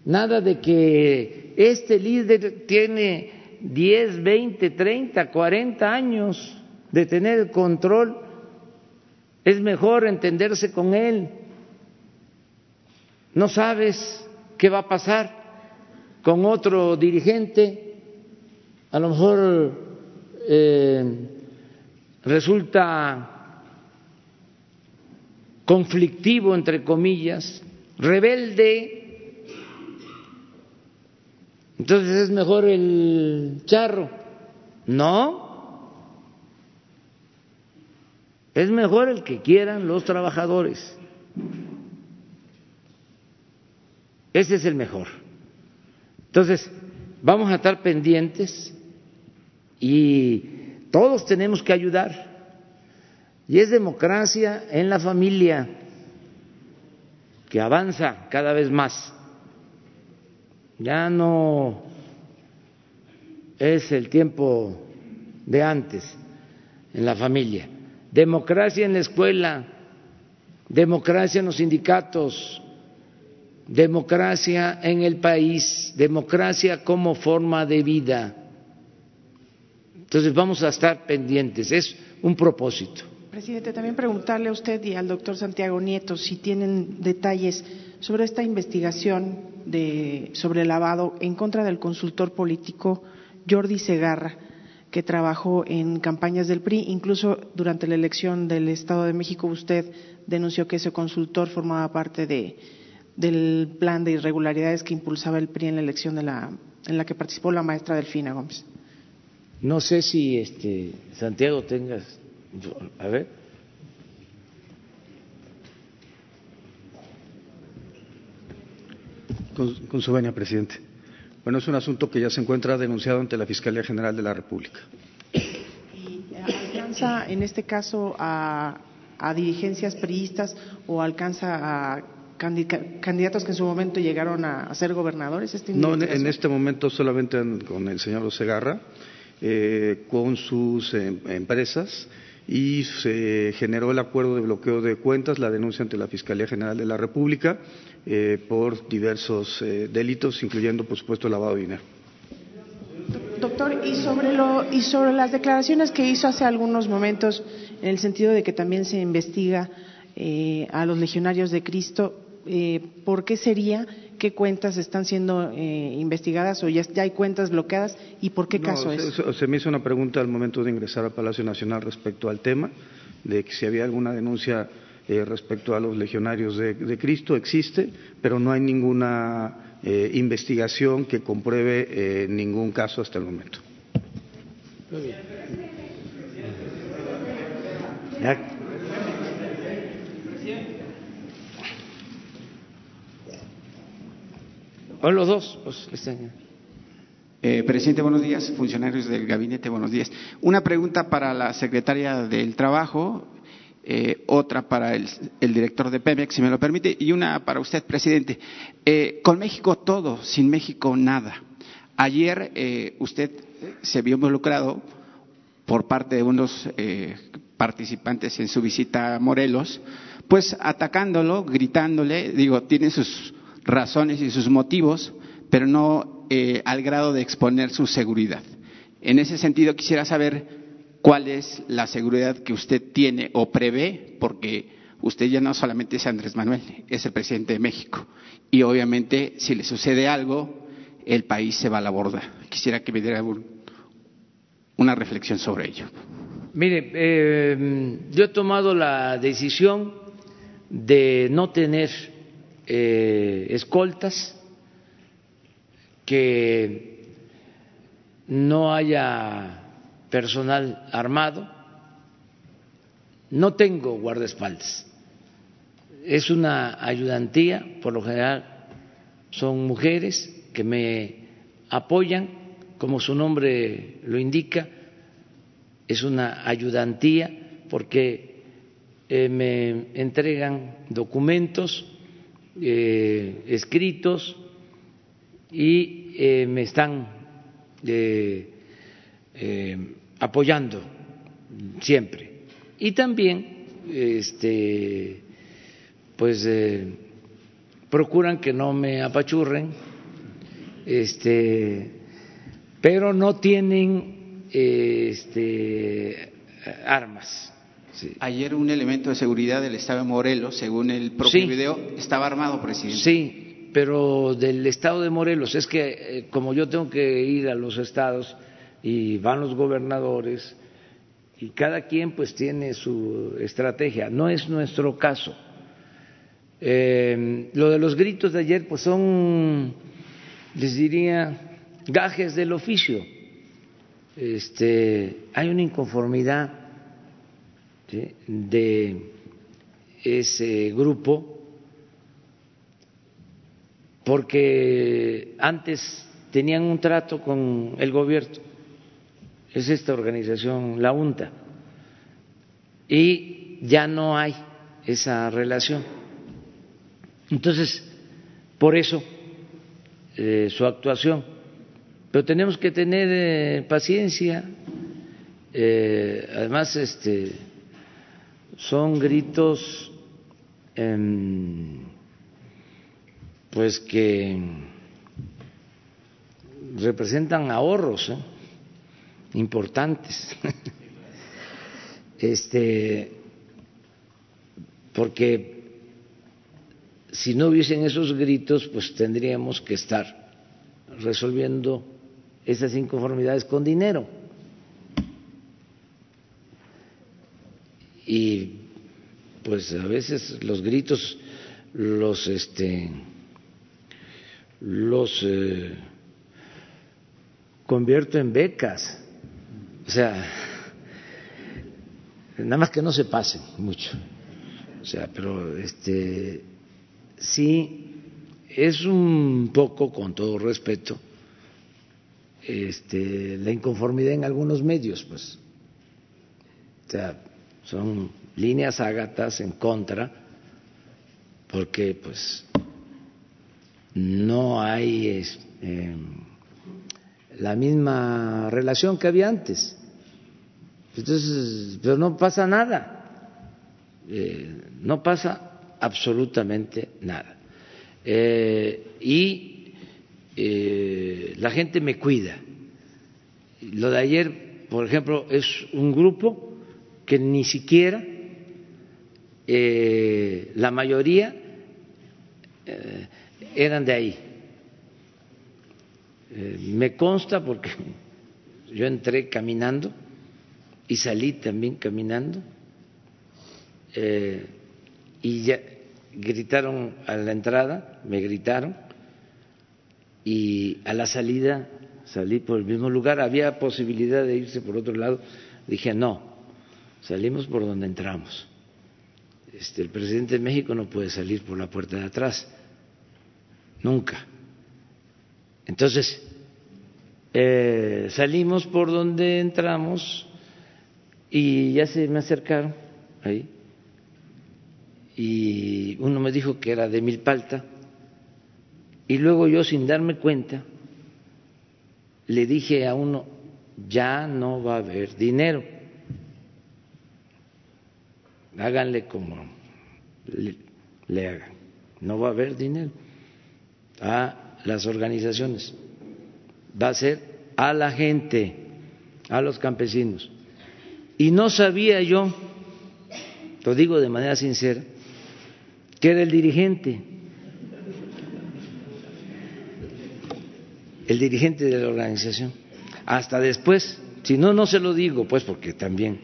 Nada de que este líder tiene 10, 20, 30, 40 años de tener el control. Es mejor entenderse con él. No sabes qué va a pasar con otro dirigente. A lo mejor eh, resulta conflictivo, entre comillas, rebelde entonces es mejor el charro. No. Es mejor el que quieran los trabajadores. Ese es el mejor. Entonces, vamos a estar pendientes y todos tenemos que ayudar. Y es democracia en la familia que avanza cada vez más ya no es el tiempo de antes en la familia. Democracia en la escuela, democracia en los sindicatos, democracia en el país, democracia como forma de vida. Entonces vamos a estar pendientes, es un propósito Presidente, también preguntarle a usted y al doctor Santiago Nieto si tienen detalles sobre esta investigación de, sobre lavado en contra del consultor político Jordi Segarra, que trabajó en campañas del PRI. Incluso durante la elección del Estado de México usted denunció que ese consultor formaba parte de, del plan de irregularidades que impulsaba el PRI en la elección de la, en la que participó la maestra Delfina Gómez. No sé si este Santiago tengas, a ver. Con, con su venia, presidente. Bueno, es un asunto que ya se encuentra denunciado ante la Fiscalía General de la República. ¿Y alcanza en este caso a, a dirigencias priistas o alcanza a candidatos que en su momento llegaron a, ser gobernadores? Este no, en, en, este momento solamente con el señor Osegarra, eh, con sus eh, empresas y se generó el acuerdo de bloqueo de cuentas, la denuncia ante la Fiscalía General de la República eh, por diversos eh, delitos, incluyendo, por supuesto, el lavado de dinero. Doctor, y sobre, lo, y sobre las declaraciones que hizo hace algunos momentos, en el sentido de que también se investiga eh, a los legionarios de Cristo, eh, ¿por qué sería? ¿Qué cuentas están siendo eh, investigadas o ya, ya, hay cuentas bloqueadas? ¿Y por qué caso se, es? Se me hizo una pregunta al momento de ingresar al Palacio Nacional respecto al tema, de que si había alguna denuncia eh, respecto a los legionarios de, de, Cristo, existe, pero no hay ninguna eh, investigación que compruebe eh, ningún caso hasta el momento. Muy bien. Ya. O los dos. Pues, eh, presidente, buenos días. Funcionarios del gabinete, buenos días. Una pregunta para la secretaria del Trabajo, eh, otra para el, director de Pemex, si me lo permite, y una para usted, presidente. Eh, con México todo, sin México nada. Ayer usted se vio involucrado por parte de unos participantes en su visita a Morelos, pues atacándolo, gritándole, digo, tiene sus razones y sus motivos, pero no eh, al grado de exponer su seguridad. En ese sentido, quisiera saber cuál es la seguridad que usted tiene o prevé, porque usted ya no solamente es Andrés Manuel, es el presidente de México. Y obviamente, si le sucede algo, el país se va a la borda. Quisiera que me diera un, una reflexión sobre ello. Mire, eh, yo he tomado la decisión de no tener eh, escoltas, que no haya personal armado. No tengo guardaespaldas. Es una ayudantía, por lo general son mujeres que me apoyan, como su nombre lo indica, es una ayudantía porque eh, me entregan documentos eh, escritos y eh, me están eh, apoyando siempre. Y también, este, pues, procuran que no me apachurren, este, pero no tienen este, armas Ayer un elemento de seguridad del Estado de Morelos, según el propio sí. video, estaba armado, presidente. Sí, pero del Estado de Morelos, es que eh, como yo tengo que ir a los estados y van los gobernadores y cada quien pues tiene su estrategia, no es nuestro caso. Eh, lo de los gritos de ayer pues son, les diría, gajes del oficio. Este, hay una inconformidad de ese grupo porque antes tenían un trato con el gobierno, es esta organización, la UNTA, y ya no hay esa relación. Entonces, por eso eh, su actuación, pero tenemos que tener eh, paciencia, eh, además, este son gritos pues que representan ahorros ¿eh? importantes. <laughs> Este, porque si no hubiesen esos gritos, pues tendríamos que estar resolviendo esas inconformidades con dinero. Y pues a veces los gritos los este los eh, convierto en becas. O sea, nada más que no se pasen mucho. O sea, pero este sí es un poco, con todo respeto, este, la inconformidad en algunos medios, pues. O sea, son líneas ágatas en contra, porque pues no hay eh, la misma relación que había antes. Entonces, pero no pasa nada, eh, no pasa absolutamente nada. Eh, y eh, la gente me cuida. Lo de ayer, por ejemplo, es un grupo que ni siquiera eh, la mayoría eran de ahí. me consta porque yo entré caminando y salí también caminando y ya gritaron a la entrada, me gritaron, y a la salida salí por el mismo lugar, había posibilidad de irse por otro lado, dije no, salimos por donde entramos. Este, el presidente de México no puede salir por la puerta de atrás, nunca. Entonces, eh, salimos por donde entramos y ya se me acercaron ahí y uno me dijo que era de Milpalta y luego yo sin darme cuenta le dije a uno ya no va a haber dinero háganle como le, hagan. No va a haber dinero a las organizaciones. Va a ser a la gente a los campesinos. Y no sabía yo lo digo de manera sincera que era el dirigente, el dirigente de la organización. Hasta después, si no, no se lo digo, pues porque también,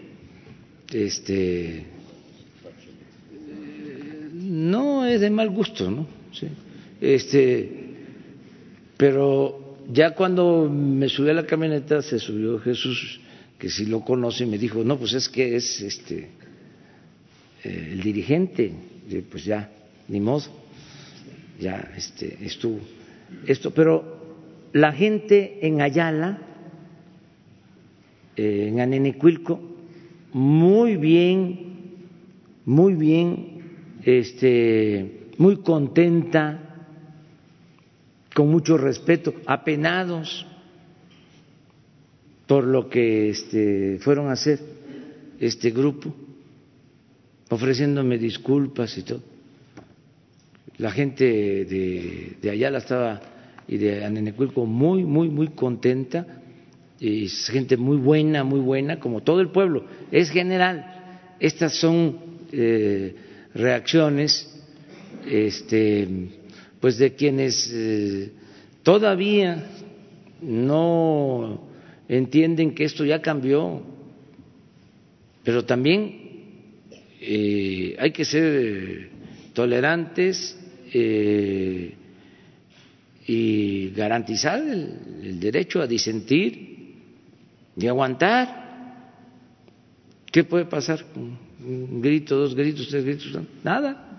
este, no es de mal gusto, ¿no? Este, pero ya cuando me subí a la camioneta se subió Jesús, que si lo conoce, me dijo, no, pues es que es este eh, el dirigente pues ya, ni modo, ya este, estuvo esto. Pero la gente en Ayala, eh, en Anenicuilco, muy bien, muy bien, este, muy contenta, con mucho respeto, apenados por lo que este, fueron a hacer este grupo ofreciéndome disculpas y todo. La gente de, de Ayala estaba y de Anenecuilco muy, muy, muy contenta. Y gente muy buena, muy buena, como todo el pueblo. Es general. Estas son eh, reacciones, este, pues de quienes eh, todavía no entienden que esto ya cambió, pero también eh, hay que ser tolerantes eh, y garantizar el, derecho a disentir y aguantar. ¿Qué puede pasar con un grito, dos gritos, tres gritos? Nada.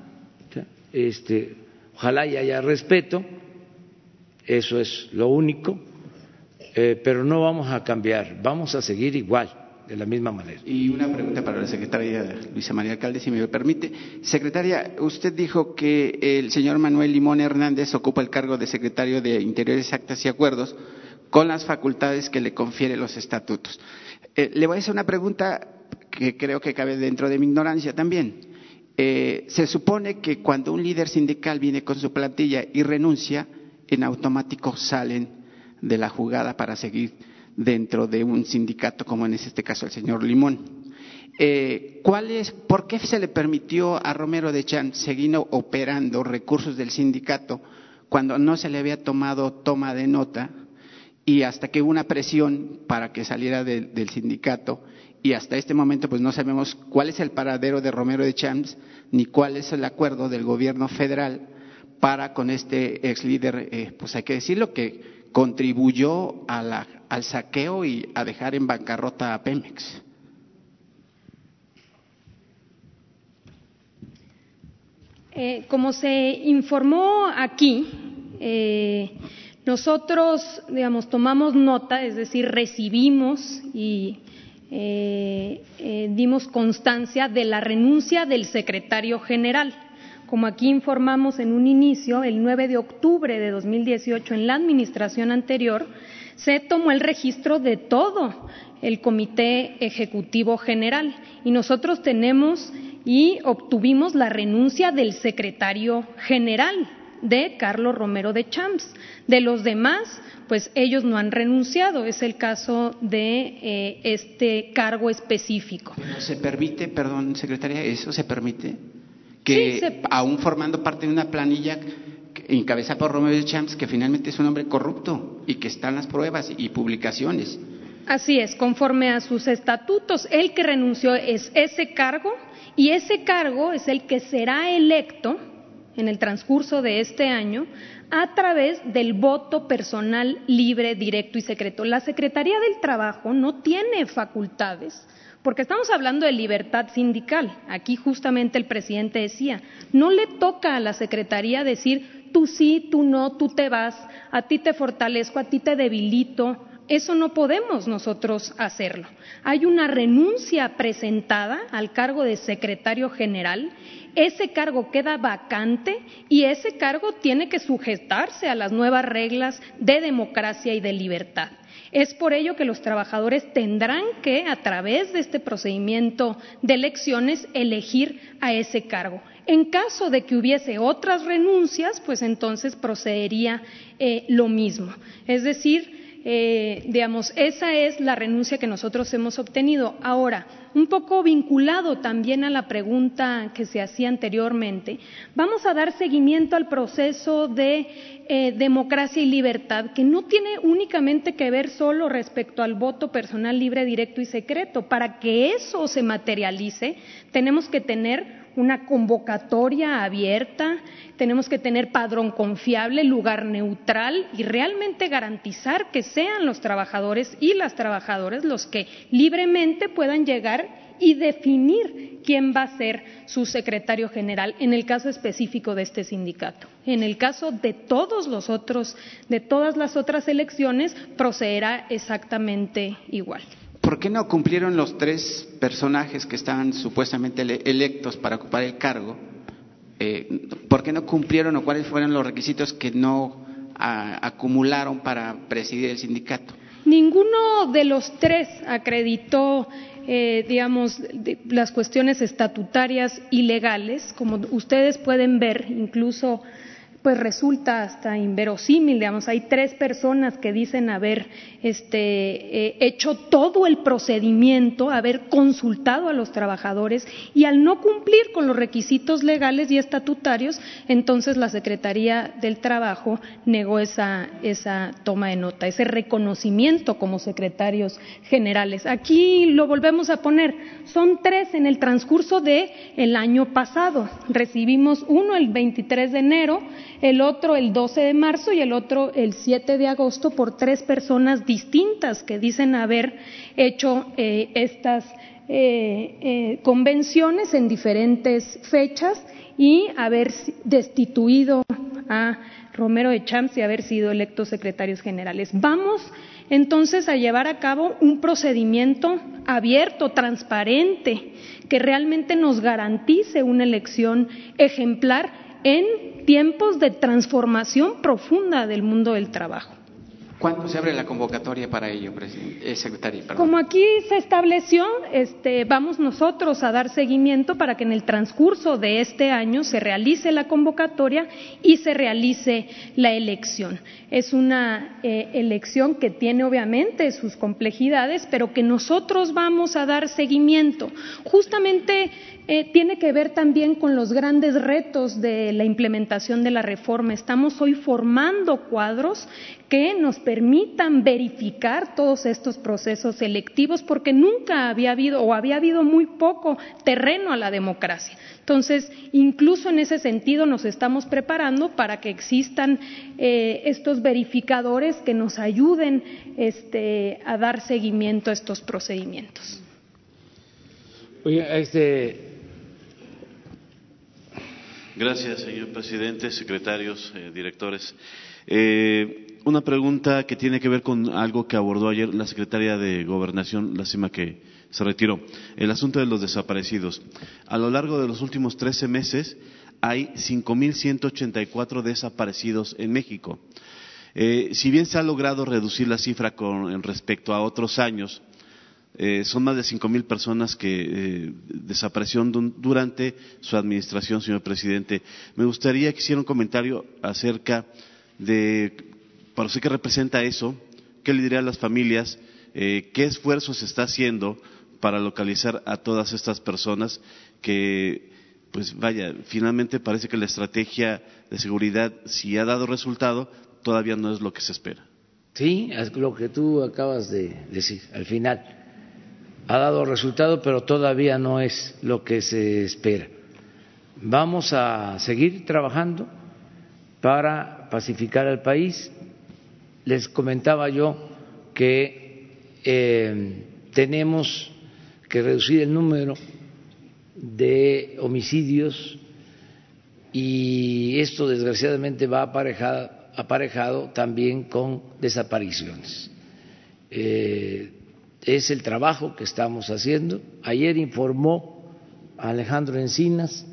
Este, ojalá haya respeto, eso es lo único, eh, pero no vamos a cambiar, vamos a seguir igual de la misma manera. Y una pregunta para la secretaria Luisa María Alcalde, si me permite. Secretaria, usted dijo que el señor Manuel Limón Hernández ocupa el cargo de secretario de Interiores, Actas y Acuerdos con las facultades que le confiere los estatutos. Eh, le voy a hacer una pregunta que creo que cabe dentro de mi ignorancia también. Eh, se supone que cuando un líder sindical viene con su plantilla y renuncia, en automático salen de la jugada para seguir dentro de un sindicato como en este caso el señor Limón. eh, ¿cuál es, ¿por qué se le permitió a Romero de Champs seguir operando recursos del sindicato cuando no se le había tomado toma de nota y hasta que hubo una presión para que saliera del sindicato y hasta este momento pues no sabemos cuál es el paradero de Romero de Champs ni cuál es el acuerdo del gobierno federal para con este ex líder, eh, pues hay que decirlo, que contribuyó al saqueo y a dejar en bancarrota a Pemex. Eh, como se informó aquí, eh, nosotros, digamos, tomamos nota, es decir, recibimos y eh, dimos constancia de la renuncia del secretario general. Como aquí informamos en un inicio, el 9 de octubre de 2018, en la administración anterior, se tomó el registro de todo el Comité Ejecutivo General y nosotros tenemos y obtuvimos la renuncia del secretario general de Carlos Romero de Champs. De los demás, pues ellos no han renunciado. Es el caso de eh, este cargo específico. ¿Se permite, perdón, secretaria, eso se permite? Que aún formando parte de una planilla encabezada por Romero de Champs, que finalmente es un hombre corrupto y que están las pruebas y publicaciones. Así es, conforme a sus estatutos, el que renunció es ese cargo y ese cargo es el que será electo en el transcurso de este año a través del voto personal libre, directo y secreto. La Secretaría del Trabajo no tiene facultades, porque estamos hablando de libertad sindical. Aquí justamente el presidente decía, no le toca a la Secretaría decir tú sí, tú no, tú te vas, a ti te fortalezco, a ti te debilito, eso no podemos nosotros hacerlo. Hay una renuncia presentada al cargo de secretario general, ese cargo queda vacante y ese cargo tiene que sujetarse a las nuevas reglas de democracia y de libertad. Es por ello que los trabajadores tendrán que, a través de este procedimiento de elecciones, elegir a ese cargo. En caso de que hubiese otras renuncias, pues entonces procedería eh, lo mismo. Es decir, eh, digamos, esa es la renuncia que nosotros hemos obtenido. Ahora, un poco vinculado también a la pregunta que se hacía anteriormente, vamos a dar seguimiento al proceso de eh, democracia y libertad, que no tiene únicamente que ver solo respecto al voto personal libre, directo y secreto. Para que eso se materialice, tenemos que tener una convocatoria abierta, tenemos que tener padrón confiable, lugar neutral y realmente garantizar que sean los trabajadores y las trabajadoras los que libremente puedan llegar y definir quién va a ser su secretario general en el caso específico de este sindicato. En el caso de todos los otros, de todas las otras elecciones, procederá exactamente igual. ¿Por qué no cumplieron los tres personajes que estaban supuestamente electos para ocupar el cargo? Eh, ¿Por qué no cumplieron o cuáles fueron los requisitos que no acumularon para presidir el sindicato? Ninguno de los tres acreditó, eh, digamos, las cuestiones estatutarias y legales, como ustedes pueden ver, incluso pues resulta hasta inverosímil, digamos, hay tres personas que dicen haber este, eh, hecho todo el procedimiento, haber consultado a los trabajadores y al no cumplir con los requisitos legales y estatutarios, entonces la Secretaría del Trabajo negó esa, esa toma de nota, ese reconocimiento como secretarios generales. Aquí lo volvemos a poner, son tres en el transcurso del el año pasado. Recibimos uno el 23 de enero, el otro el 12 de marzo y el otro el 7 de agosto por tres personas distintas que dicen haber hecho eh, estas eh, eh, convenciones en diferentes fechas y haber destituido a Romero de Champs y haber sido electos secretarios generales. Vamos entonces a llevar a cabo un procedimiento abierto, transparente, que realmente nos garantice una elección ejemplar en tiempos de transformación profunda del mundo del trabajo. ¿Cuándo se abre la convocatoria para ello, eh, secretaria? Como aquí se estableció, este, vamos nosotros a dar seguimiento para que en el transcurso de este año se realice la convocatoria y se realice la elección. Es una eh, elección que tiene obviamente sus complejidades, pero que nosotros vamos a dar seguimiento. Justamente eh, tiene que ver también con los grandes retos de la implementación de la reforma. Estamos hoy formando cuadros que nos permitan verificar todos estos procesos selectivos porque nunca había habido o había habido muy poco terreno a la democracia. Entonces, incluso en ese sentido nos estamos preparando para que existan eh, estos verificadores que nos ayuden este, a dar seguimiento a estos procedimientos. Oye, este, Gracias, señor presidente, secretarios, eh, directores. Eh, una pregunta que tiene que ver con algo que abordó ayer la secretaria de Gobernación, lástima que se retiró, el asunto de los desaparecidos. A lo largo de los últimos 13 meses hay 5.184 desaparecidos en México. Eh, si bien se ha logrado reducir la cifra con respecto a otros años, eh, son más de cinco mil personas que eh, desaparecieron durante su administración, señor presidente. Me gustaría que hiciera un comentario acerca de, para usted que representa eso, qué le diría a las familias, eh, qué esfuerzos está haciendo para localizar a todas estas personas que, pues vaya, finalmente parece que la estrategia de seguridad, si ha dado resultado, todavía no es lo que se espera. Sí, es lo que tú acabas de decir al final ha dado resultado, pero todavía no es lo que se espera. Vamos a seguir trabajando para pacificar al país. Les comentaba yo que eh, tenemos que reducir el número de homicidios y esto desgraciadamente va aparejado, también con desapariciones. Eh, es el trabajo que estamos haciendo. Ayer informó Alejandro Encinas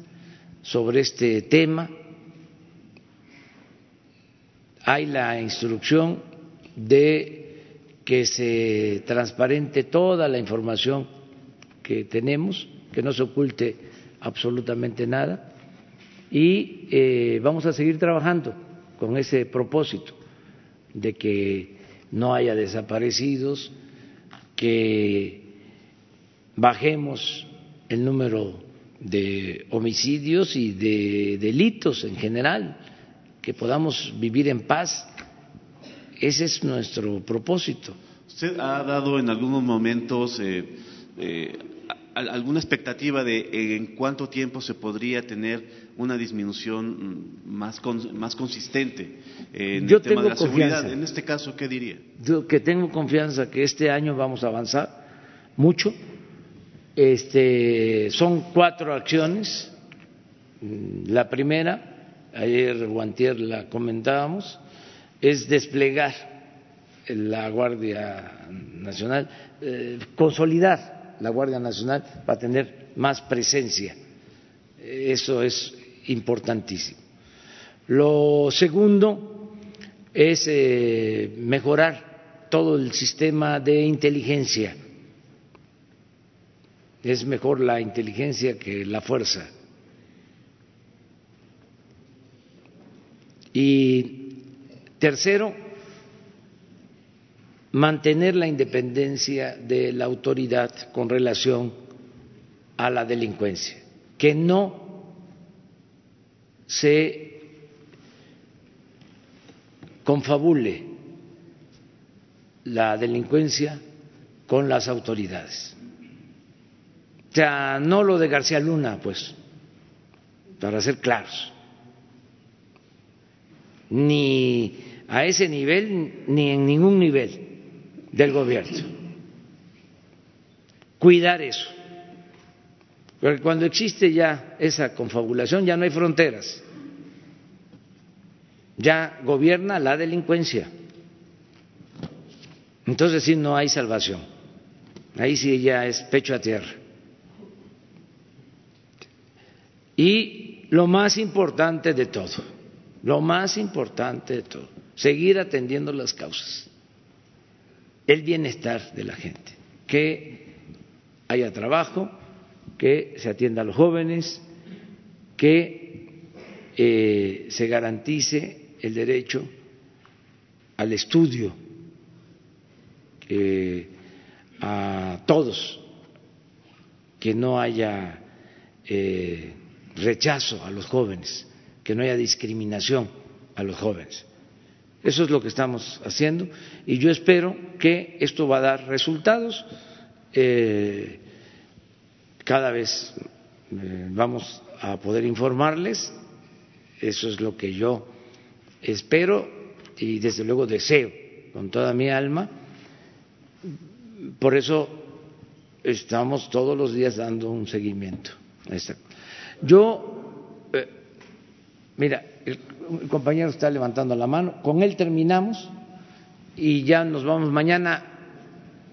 sobre este tema. Hay la instrucción de que se transparente toda la información que tenemos, que no se oculte absolutamente nada y eh, vamos a seguir trabajando con ese propósito de que no haya desaparecidos, que bajemos el número de homicidios y de delitos en general, que podamos vivir en paz. Ese es nuestro propósito. ¿Usted ha dado en algunos momentos eh, eh, alguna expectativa de en cuánto tiempo se podría tener una disminución más, más consistente en el tema de la seguridad. En este caso, ¿qué diría? Yo que tengo confianza que este año vamos a avanzar mucho. Este, son cuatro acciones. La primera, ayer Guantier la comentábamos, es desplegar la Guardia Nacional, eh, consolidar la Guardia Nacional para tener más presencia. Eso es importantísimo. Lo segundo es eh, mejorar todo el sistema de inteligencia. Es mejor la inteligencia que la fuerza. Y tercero, mantener la independencia de la autoridad con relación a la delincuencia, que no se confabule la delincuencia con las autoridades. O sea, no lo de García Luna, pues, para ser claros, ni a ese nivel ni en ningún nivel del gobierno. Cuidar eso porque cuando existe ya esa confabulación ya no hay fronteras, ya gobierna la delincuencia. Entonces sí no hay salvación, ahí sí ya es pecho a tierra. Y lo más importante de todo, lo más importante de todo, seguir atendiendo las causas el bienestar de la gente, que haya trabajo, que se atienda a los jóvenes, que eh, se garantice el derecho al estudio eh, a todos, que no haya eh, rechazo a los jóvenes, que no haya discriminación a los jóvenes. Eso es lo que estamos haciendo y yo espero que esto va a dar resultados. Eh, cada vez eh, vamos a poder informarles, eso es lo que yo espero y desde luego deseo con toda mi alma. Por eso estamos todos los días dando un seguimiento. Yo, eh, mira, el, compañero está levantando la mano, con él terminamos y ya nos vamos mañana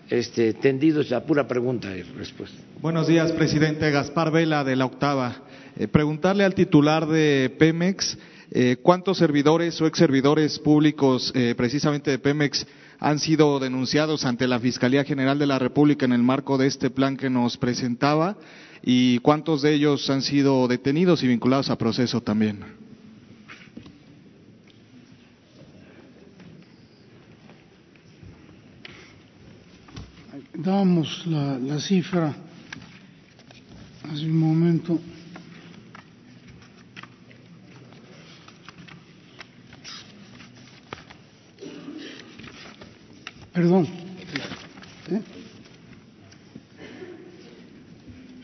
este, tendidos a pura pregunta y respuesta. Buenos días, presidente Gaspar Vela de la Octava. Eh, preguntarle al titular de Pemex eh, cuántos servidores o ex servidores públicos, eh, precisamente de Pemex, han sido denunciados ante la Fiscalía General de la República en el marco de este plan que nos presentaba y cuántos de ellos han sido detenidos y vinculados a proceso también. Damos la, la cifra hace un momento. Perdón. ¿Eh?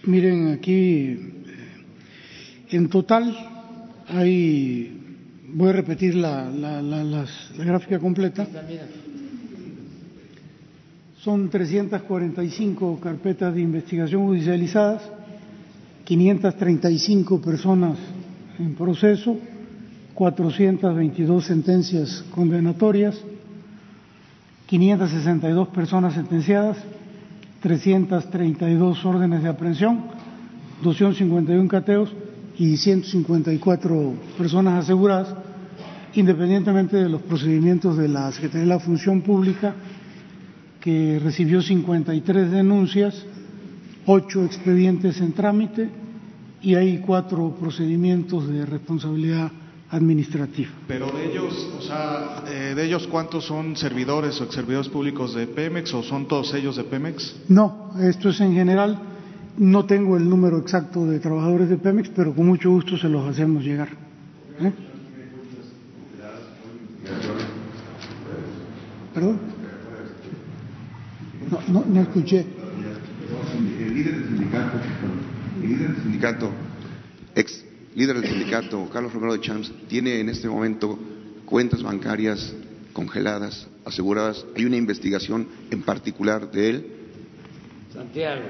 Miren, aquí en total hay, voy a repetir la, la, la, la gráfica completa. Son 345 carpetas de investigación judicializadas, 535 personas en proceso, 422 sentencias condenatorias, 562 personas sentenciadas, 332 órdenes de aprehensión, 251 cateos y 154 personas aseguradas, independientemente de los procedimientos de la Secretaría de la Función Pública, que recibió 53 denuncias, 8 expedientes en trámite y hay cuatro procedimientos de responsabilidad administrativa. Pero de ellos, o sea, eh, de ellos cuántos son servidores o ex servidores públicos de Pemex o son todos ellos de Pemex? No, esto es en general. No tengo el número exacto de trabajadores de Pemex, pero con mucho gusto se los hacemos llegar. ¿Eh? ¿Perdón? No, no, no escuché. El líder del sindicato, el líder del sindicato, ex líder del sindicato, Carlos Romero de Champs, tiene en este momento cuentas bancarias congeladas, aseguradas. Hay una investigación en particular de él. Santiago.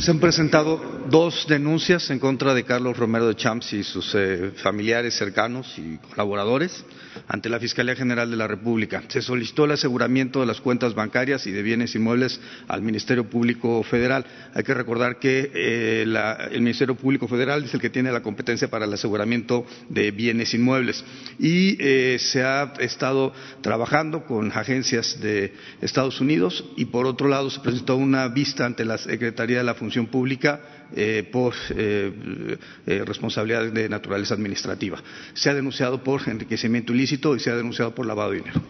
Se han presentado dos denuncias en contra de Carlos Romero de Champs y sus eh, familiares cercanos y colaboradores ante la Fiscalía General de la República. Se solicitó el aseguramiento de las cuentas bancarias y de bienes inmuebles al Ministerio Público Federal. Hay que recordar que eh, el Ministerio Público Federal es el que tiene la competencia para el aseguramiento de bienes inmuebles y eh, se ha estado trabajando con agencias de Estados Unidos y por otro lado se presentó una vista ante la Secretaría de la Función Pública eh, por eh, eh, responsabilidad de naturaleza administrativa. Se ha denunciado por enriquecimiento ilícito y se ha denunciado por lavado de dinero.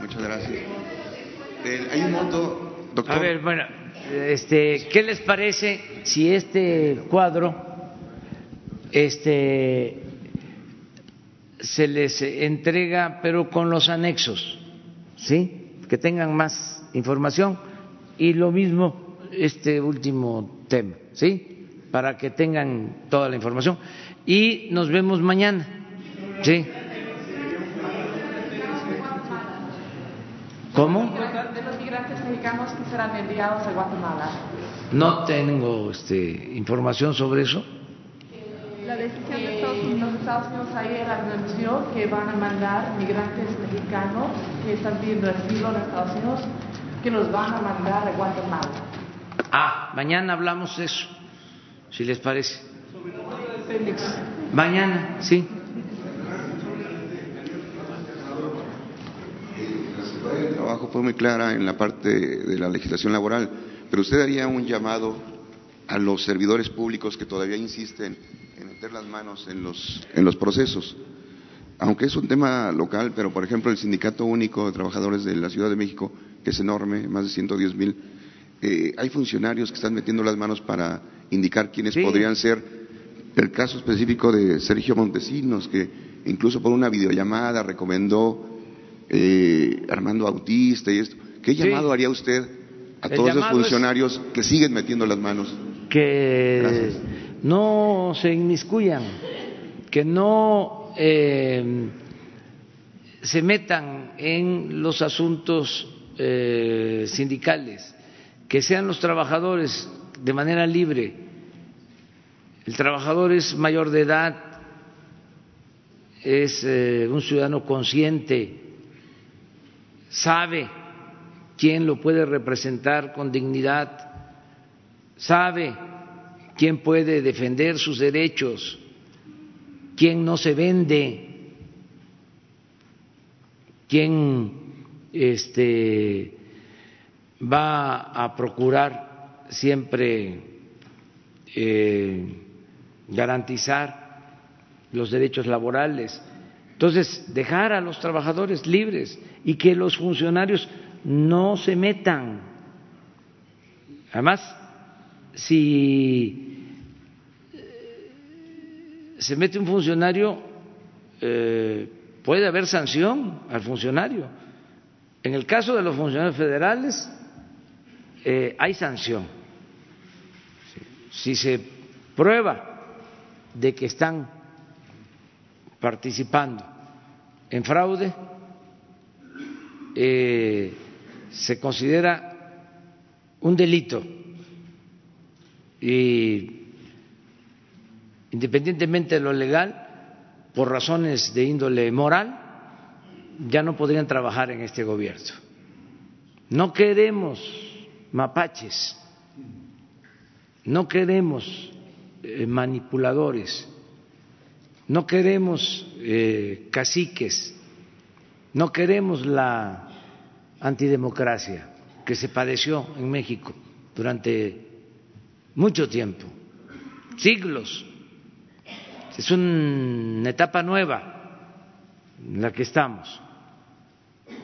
Muchas gracias. Eh, hay un monto, doctor. A ver, bueno, este, ¿qué les parece si este cuadro este, se les entrega, pero con los anexos, ¿sí? Que tengan más información y lo mismo este último tema, ¿sí? Para que tengan toda la información. Y nos vemos mañana, ¿sí? ¿Cómo? De los migrantes mexicanos que serán enviados a Guatemala. No tengo este, información sobre eso. La decisión de Estados Unidos, Estados Unidos ayer anunció que van a mandar migrantes mexicanos que están pidiendo asilo en Estados Unidos, que los van a mandar a Guatemala. Ah, mañana hablamos de eso, si les parece. Mañana, sí. trabajo fue muy clara en la parte de la legislación laboral, pero usted haría un llamado a los servidores públicos que todavía insisten en meter las manos en los, en los procesos. Aunque es un tema local, pero por ejemplo el Sindicato Único de Trabajadores de la Ciudad de México, que es enorme, más de 110 mil, eh, hay funcionarios que están metiendo las manos para indicar quiénes podrían ser. El caso específico de Sergio Montesinos, que incluso por una videollamada recomendó eh, Armando Bautista y esto. ¿Qué llamado haría usted a todos esos funcionarios que siguen metiendo las manos? Que no se inmiscuyan, que no eh, se metan en los asuntos eh, sindicales, que sean los trabajadores de manera libre. El trabajador es mayor de edad, es eh, un ciudadano consciente, sabe quién lo puede representar con dignidad, sabe quién puede defender sus derechos, quién no se vende, quién este, va a procurar siempre eh, garantizar los derechos laborales. Entonces, dejar a los trabajadores libres y que los funcionarios no se metan. Además, si eh, se mete un funcionario, eh, puede haber sanción al funcionario. En el caso de los funcionarios federales, eh, hay sanción. Si se prueba de que están participando en fraude, eh, se considera un delito y independientemente de lo legal, por razones de índole moral, ya no podrían trabajar en este gobierno. No queremos mapaches, no queremos eh, manipuladores, no queremos eh, caciques, no queremos la antidemocracia que se padeció en México durante mucho tiempo, siglos. Es una etapa nueva en la que estamos.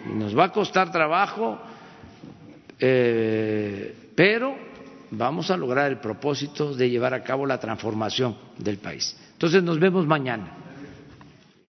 Nos va a costar trabajo, eh, pero vamos a lograr el propósito de llevar a cabo la transformación del país. Entonces nos vemos mañana.